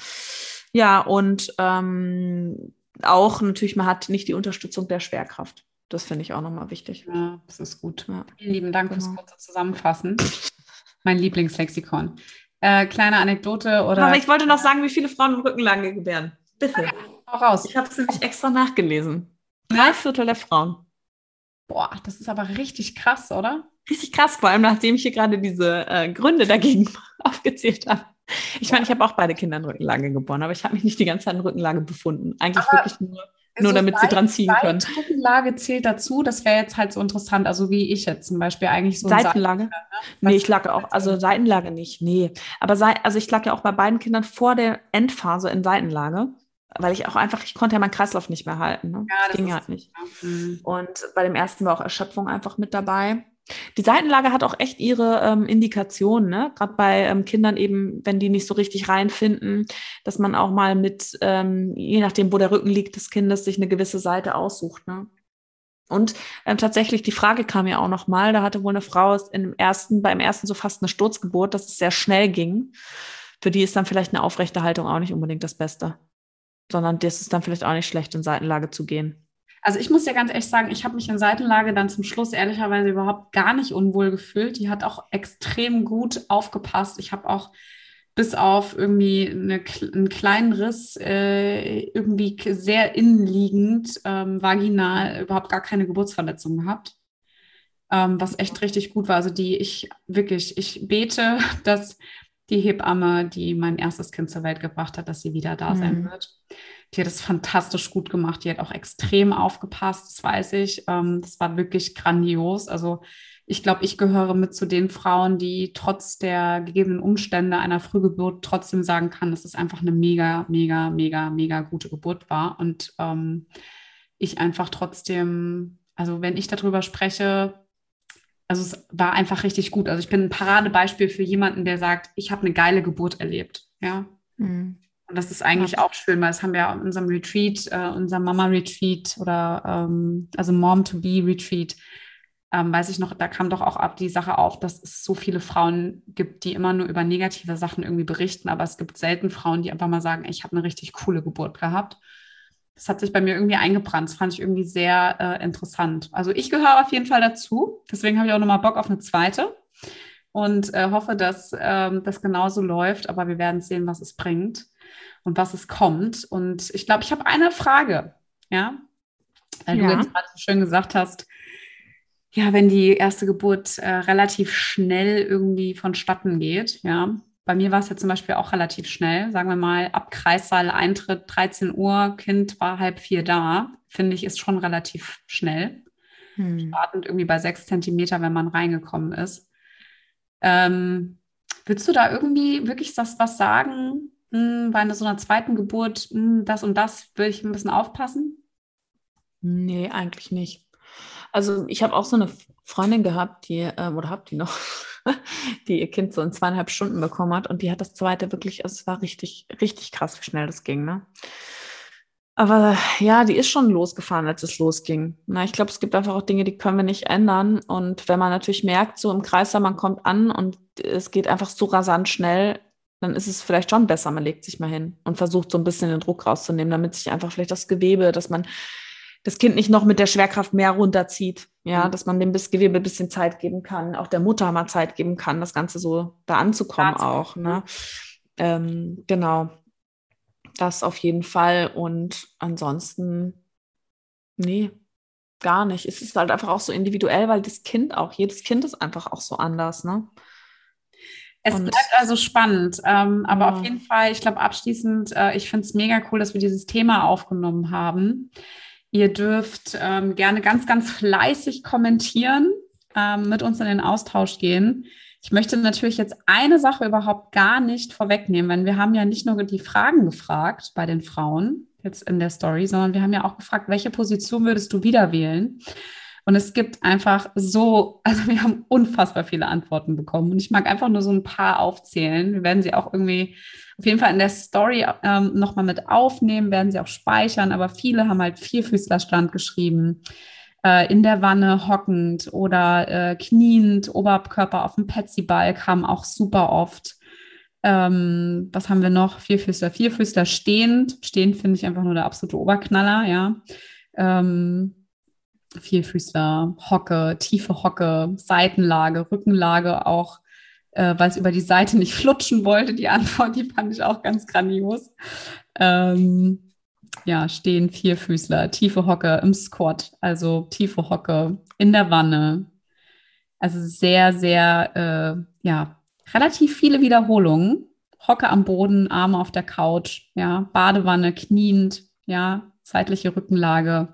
Ja, und ähm, auch natürlich, man hat nicht die Unterstützung der Schwerkraft. Das finde ich auch nochmal wichtig. Ja, das ist gut. Ja. Vielen lieben Dank genau. fürs kurze Zusammenfassen. mein Lieblingslexikon. Äh, kleine Anekdote oder. Aber ich wollte noch sagen, wie viele Frauen Rückenlage gebären. Bitte. Okay, auch raus. Ich habe es nämlich extra nachgelesen. Drei Viertel der Frauen. Boah, das ist aber richtig krass, oder? Richtig krass, vor allem nachdem ich hier gerade diese äh, Gründe dagegen <laughs> aufgezählt habe. <laughs> Ich meine, ich habe auch beide Kinder in Rückenlage geboren, aber ich habe mich nicht die ganze Zeit in Rückenlage befunden. Eigentlich aber wirklich nur, nur damit sie dran ziehen können. Seitenlage zählt dazu, das wäre jetzt halt so interessant, also wie ich jetzt zum Beispiel eigentlich so. Seitenlage? Ne? Nee, ich lag auch, also Seitenlage nicht, nee. Aber also ich lag ja auch bei beiden Kindern vor der Endphase in Seitenlage weil ich auch einfach, ich konnte ja meinen Kreislauf nicht mehr halten. Ne? Ja, das, das ging halt nicht. Mhm. Und bei dem ersten war auch Erschöpfung einfach mit dabei. Die Seitenlage hat auch echt ihre ähm, Indikationen, ne? gerade bei ähm, Kindern eben, wenn die nicht so richtig reinfinden, dass man auch mal mit, ähm, je nachdem, wo der Rücken liegt des Kindes, sich eine gewisse Seite aussucht. Ne? Und ähm, tatsächlich, die Frage kam ja auch noch mal, da hatte wohl eine Frau im ersten, beim ersten so fast eine Sturzgeburt, dass es sehr schnell ging. Für die ist dann vielleicht eine aufrechte Haltung auch nicht unbedingt das Beste, sondern das ist dann vielleicht auch nicht schlecht, in Seitenlage zu gehen. Also ich muss ja ganz ehrlich sagen, ich habe mich in Seitenlage dann zum Schluss ehrlicherweise überhaupt gar nicht unwohl gefühlt. Die hat auch extrem gut aufgepasst. Ich habe auch bis auf irgendwie eine, einen kleinen Riss äh, irgendwie sehr innenliegend, ähm, vaginal, überhaupt gar keine Geburtsverletzung gehabt. Ähm, was echt richtig gut war. Also die, ich wirklich, ich bete, <laughs> dass die Hebamme, die mein erstes Kind zur Welt gebracht hat, dass sie wieder da sein mhm. wird. Die hat es fantastisch gut gemacht. Die hat auch extrem aufgepasst, das weiß ich. Ähm, das war wirklich grandios. Also ich glaube, ich gehöre mit zu den Frauen, die trotz der gegebenen Umstände einer Frühgeburt trotzdem sagen kann, dass es einfach eine mega, mega, mega, mega gute Geburt war. Und ähm, ich einfach trotzdem, also wenn ich darüber spreche, also es war einfach richtig gut. Also ich bin ein Paradebeispiel für jemanden, der sagt, ich habe eine geile Geburt erlebt. Ja. Mhm. Und das ist eigentlich ja. auch schön, weil das haben wir ja in unserem Retreat, äh, unserem Mama-Retreat oder ähm, also Mom-to-Be-Retreat, ähm, weiß ich noch, da kam doch auch ab die Sache auf, dass es so viele Frauen gibt, die immer nur über negative Sachen irgendwie berichten, aber es gibt selten Frauen, die einfach mal sagen, ich habe eine richtig coole Geburt gehabt. Das hat sich bei mir irgendwie eingebrannt. Das fand ich irgendwie sehr äh, interessant. Also ich gehöre auf jeden Fall dazu. Deswegen habe ich auch nochmal Bock auf eine zweite und äh, hoffe, dass ähm, das genauso läuft. Aber wir werden sehen, was es bringt und was es kommt. Und ich glaube, ich habe eine Frage, ja, weil ja. du jetzt gerade so schön gesagt hast, ja, wenn die erste Geburt äh, relativ schnell irgendwie vonstatten geht, ja. Bei mir war es ja zum Beispiel auch relativ schnell, sagen wir mal, ab Kreissaal Eintritt 13 Uhr, Kind war halb vier da, finde ich, ist schon relativ schnell. Hm. Startend irgendwie bei sechs Zentimeter, wenn man reingekommen ist. Ähm, willst du da irgendwie wirklich das was sagen? Hm, bei so einer zweiten Geburt, hm, das und das, würde ich ein bisschen aufpassen? Nee, eigentlich nicht. Also ich habe auch so eine Freundin gehabt, die, äh, oder habt die noch, <laughs> die ihr Kind so in zweieinhalb Stunden bekommen hat und die hat das zweite wirklich, also es war richtig, richtig krass, wie schnell das ging, ne? Aber ja, die ist schon losgefahren, als es losging. Na, ich glaube, es gibt einfach auch Dinge, die können wir nicht ändern. Und wenn man natürlich merkt, so im Kreis, man kommt an und es geht einfach so rasant schnell, dann ist es vielleicht schon besser, man legt sich mal hin und versucht so ein bisschen den Druck rauszunehmen, damit sich einfach vielleicht das Gewebe, dass man das Kind nicht noch mit der Schwerkraft mehr runterzieht. Ja, mhm. dass man dem Gewebe ein bisschen Zeit geben kann, auch der Mutter mal Zeit geben kann, das Ganze so da anzukommen Dazu. auch. Ne? Ähm, genau. Das auf jeden Fall. Und ansonsten, nee, gar nicht. Es ist halt einfach auch so individuell, weil das Kind auch, jedes Kind ist einfach auch so anders, ne? Es und, bleibt also spannend, ähm, aber ja. auf jeden Fall, ich glaube abschließend, äh, ich finde es mega cool, dass wir dieses Thema aufgenommen haben. Ihr dürft ähm, gerne ganz, ganz fleißig kommentieren, ähm, mit uns in den Austausch gehen. Ich möchte natürlich jetzt eine Sache überhaupt gar nicht vorwegnehmen, weil wir haben ja nicht nur die Fragen gefragt bei den Frauen jetzt in der Story, sondern wir haben ja auch gefragt, welche Position würdest du wieder wählen? Und es gibt einfach so, also wir haben unfassbar viele Antworten bekommen. Und ich mag einfach nur so ein paar aufzählen. Wir werden sie auch irgendwie auf jeden Fall in der Story ähm, nochmal mit aufnehmen, werden sie auch speichern. Aber viele haben halt Vierfüßlerstand geschrieben. Äh, in der Wanne hockend oder äh, kniend, Oberkörper auf dem Petsyball kam auch super oft. Ähm, was haben wir noch? Vierfüßler, Vierfüßler stehend. Stehend finde ich einfach nur der absolute Oberknaller, ja. Ähm, Vierfüßler, Hocke, tiefe Hocke, Seitenlage, Rückenlage auch, äh, weil es über die Seite nicht <laughs> flutschen wollte. Die Antwort, die fand ich auch ganz grandios. Ähm, ja, stehen Vierfüßler, tiefe Hocke im Squat, also tiefe Hocke in der Wanne. Also sehr, sehr, äh, ja, relativ viele Wiederholungen. Hocke am Boden, Arme auf der Couch, ja, Badewanne, kniend, ja, seitliche Rückenlage.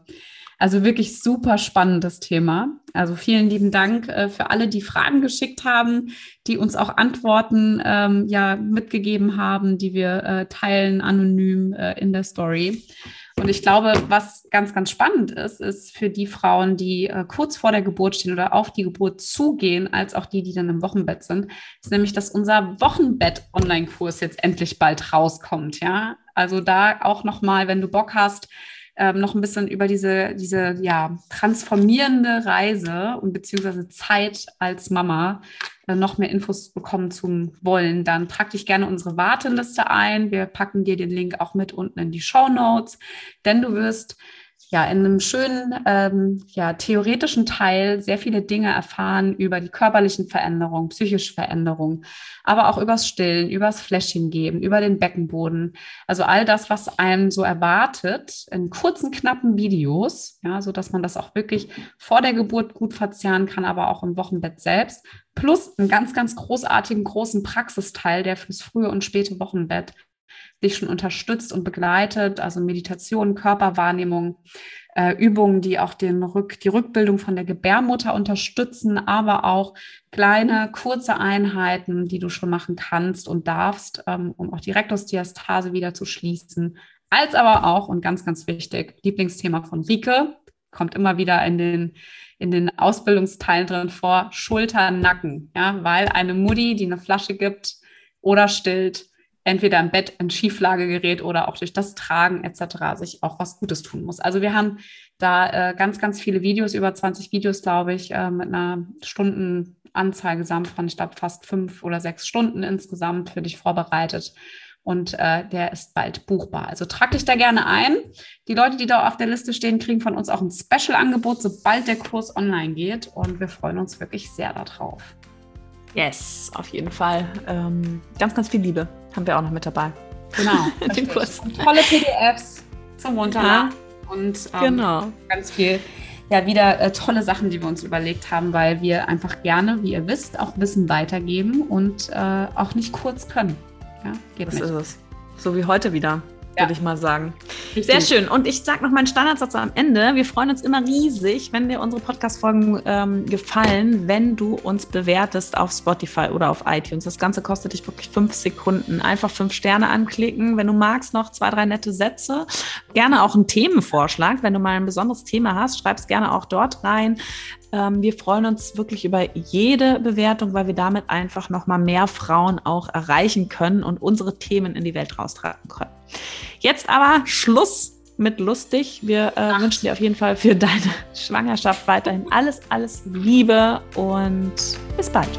Also wirklich super spannendes Thema. Also vielen lieben Dank äh, für alle, die Fragen geschickt haben, die uns auch Antworten ähm, ja mitgegeben haben, die wir äh, teilen anonym äh, in der Story. Und ich glaube, was ganz, ganz spannend ist, ist für die Frauen, die äh, kurz vor der Geburt stehen oder auf die Geburt zugehen, als auch die, die dann im Wochenbett sind, ist nämlich, dass unser Wochenbett-Online-Kurs jetzt endlich bald rauskommt. Ja, also da auch nochmal, wenn du Bock hast, ähm, noch ein bisschen über diese, diese ja, transformierende Reise und beziehungsweise Zeit als Mama äh, noch mehr Infos bekommen zum Wollen, dann trag dich gerne unsere Warteliste ein. Wir packen dir den Link auch mit unten in die Show Notes, denn du wirst ja in einem schönen ähm, ja, theoretischen Teil sehr viele Dinge erfahren über die körperlichen Veränderungen, psychische Veränderungen, aber auch übers Stillen, übers Fläschchen geben, über den Beckenboden. Also all das, was einem so erwartet, in kurzen, knappen Videos, ja, so dass man das auch wirklich vor der Geburt gut verzehren kann, aber auch im Wochenbett selbst. Plus einen ganz, ganz großartigen, großen Praxisteil, der fürs frühe und späte Wochenbett dich schon unterstützt und begleitet, also Meditation, Körperwahrnehmung, äh, Übungen, die auch den Rück, die Rückbildung von der Gebärmutter unterstützen, aber auch kleine, kurze Einheiten, die du schon machen kannst und darfst, ähm, um auch die Rektusdiastase wieder zu schließen. Als aber auch, und ganz, ganz wichtig, Lieblingsthema von Rike, kommt immer wieder in den, in den Ausbildungsteilen drin vor, Schulter, Nacken, ja, weil eine Mutti, die eine Flasche gibt oder stillt, entweder im Bett in Schieflage gerät oder auch durch das Tragen etc. sich auch was Gutes tun muss. Also wir haben da äh, ganz, ganz viele Videos, über 20 Videos, glaube ich, äh, mit einer Stundenanzahl gesamt von, ich glaube, fast fünf oder sechs Stunden insgesamt für dich vorbereitet. Und äh, der ist bald buchbar. Also trag dich da gerne ein. Die Leute, die da auf der Liste stehen, kriegen von uns auch ein Special-Angebot, sobald der Kurs online geht. Und wir freuen uns wirklich sehr darauf. Yes, auf jeden Fall. Ähm, ganz, ganz viel Liebe haben wir auch noch mit dabei. Genau. <laughs> Den Kurs. Tolle PDFs zum Runterladen. Ja, und ähm, genau. ganz viel ja wieder äh, tolle Sachen, die wir uns überlegt haben, weil wir einfach gerne, wie ihr wisst, auch Wissen weitergeben und äh, auch nicht kurz können. Ja, geht das nicht. ist es. So wie heute wieder ja. würde ich mal sagen. Richtig. Sehr schön. Und ich sage noch meinen Standardsatz am Ende. Wir freuen uns immer riesig, wenn dir unsere Podcast-Folgen ähm, gefallen, wenn du uns bewertest auf Spotify oder auf iTunes. Das Ganze kostet dich wirklich fünf Sekunden. Einfach fünf Sterne anklicken. Wenn du magst, noch zwei, drei nette Sätze. Gerne auch einen Themenvorschlag. Wenn du mal ein besonderes Thema hast, schreib es gerne auch dort rein. Ähm, wir freuen uns wirklich über jede Bewertung, weil wir damit einfach nochmal mehr Frauen auch erreichen können und unsere Themen in die Welt raustragen können. Jetzt aber Schluss mit lustig. Wir äh, wünschen dir auf jeden Fall für deine <laughs> Schwangerschaft weiterhin alles, alles Liebe und bis bald.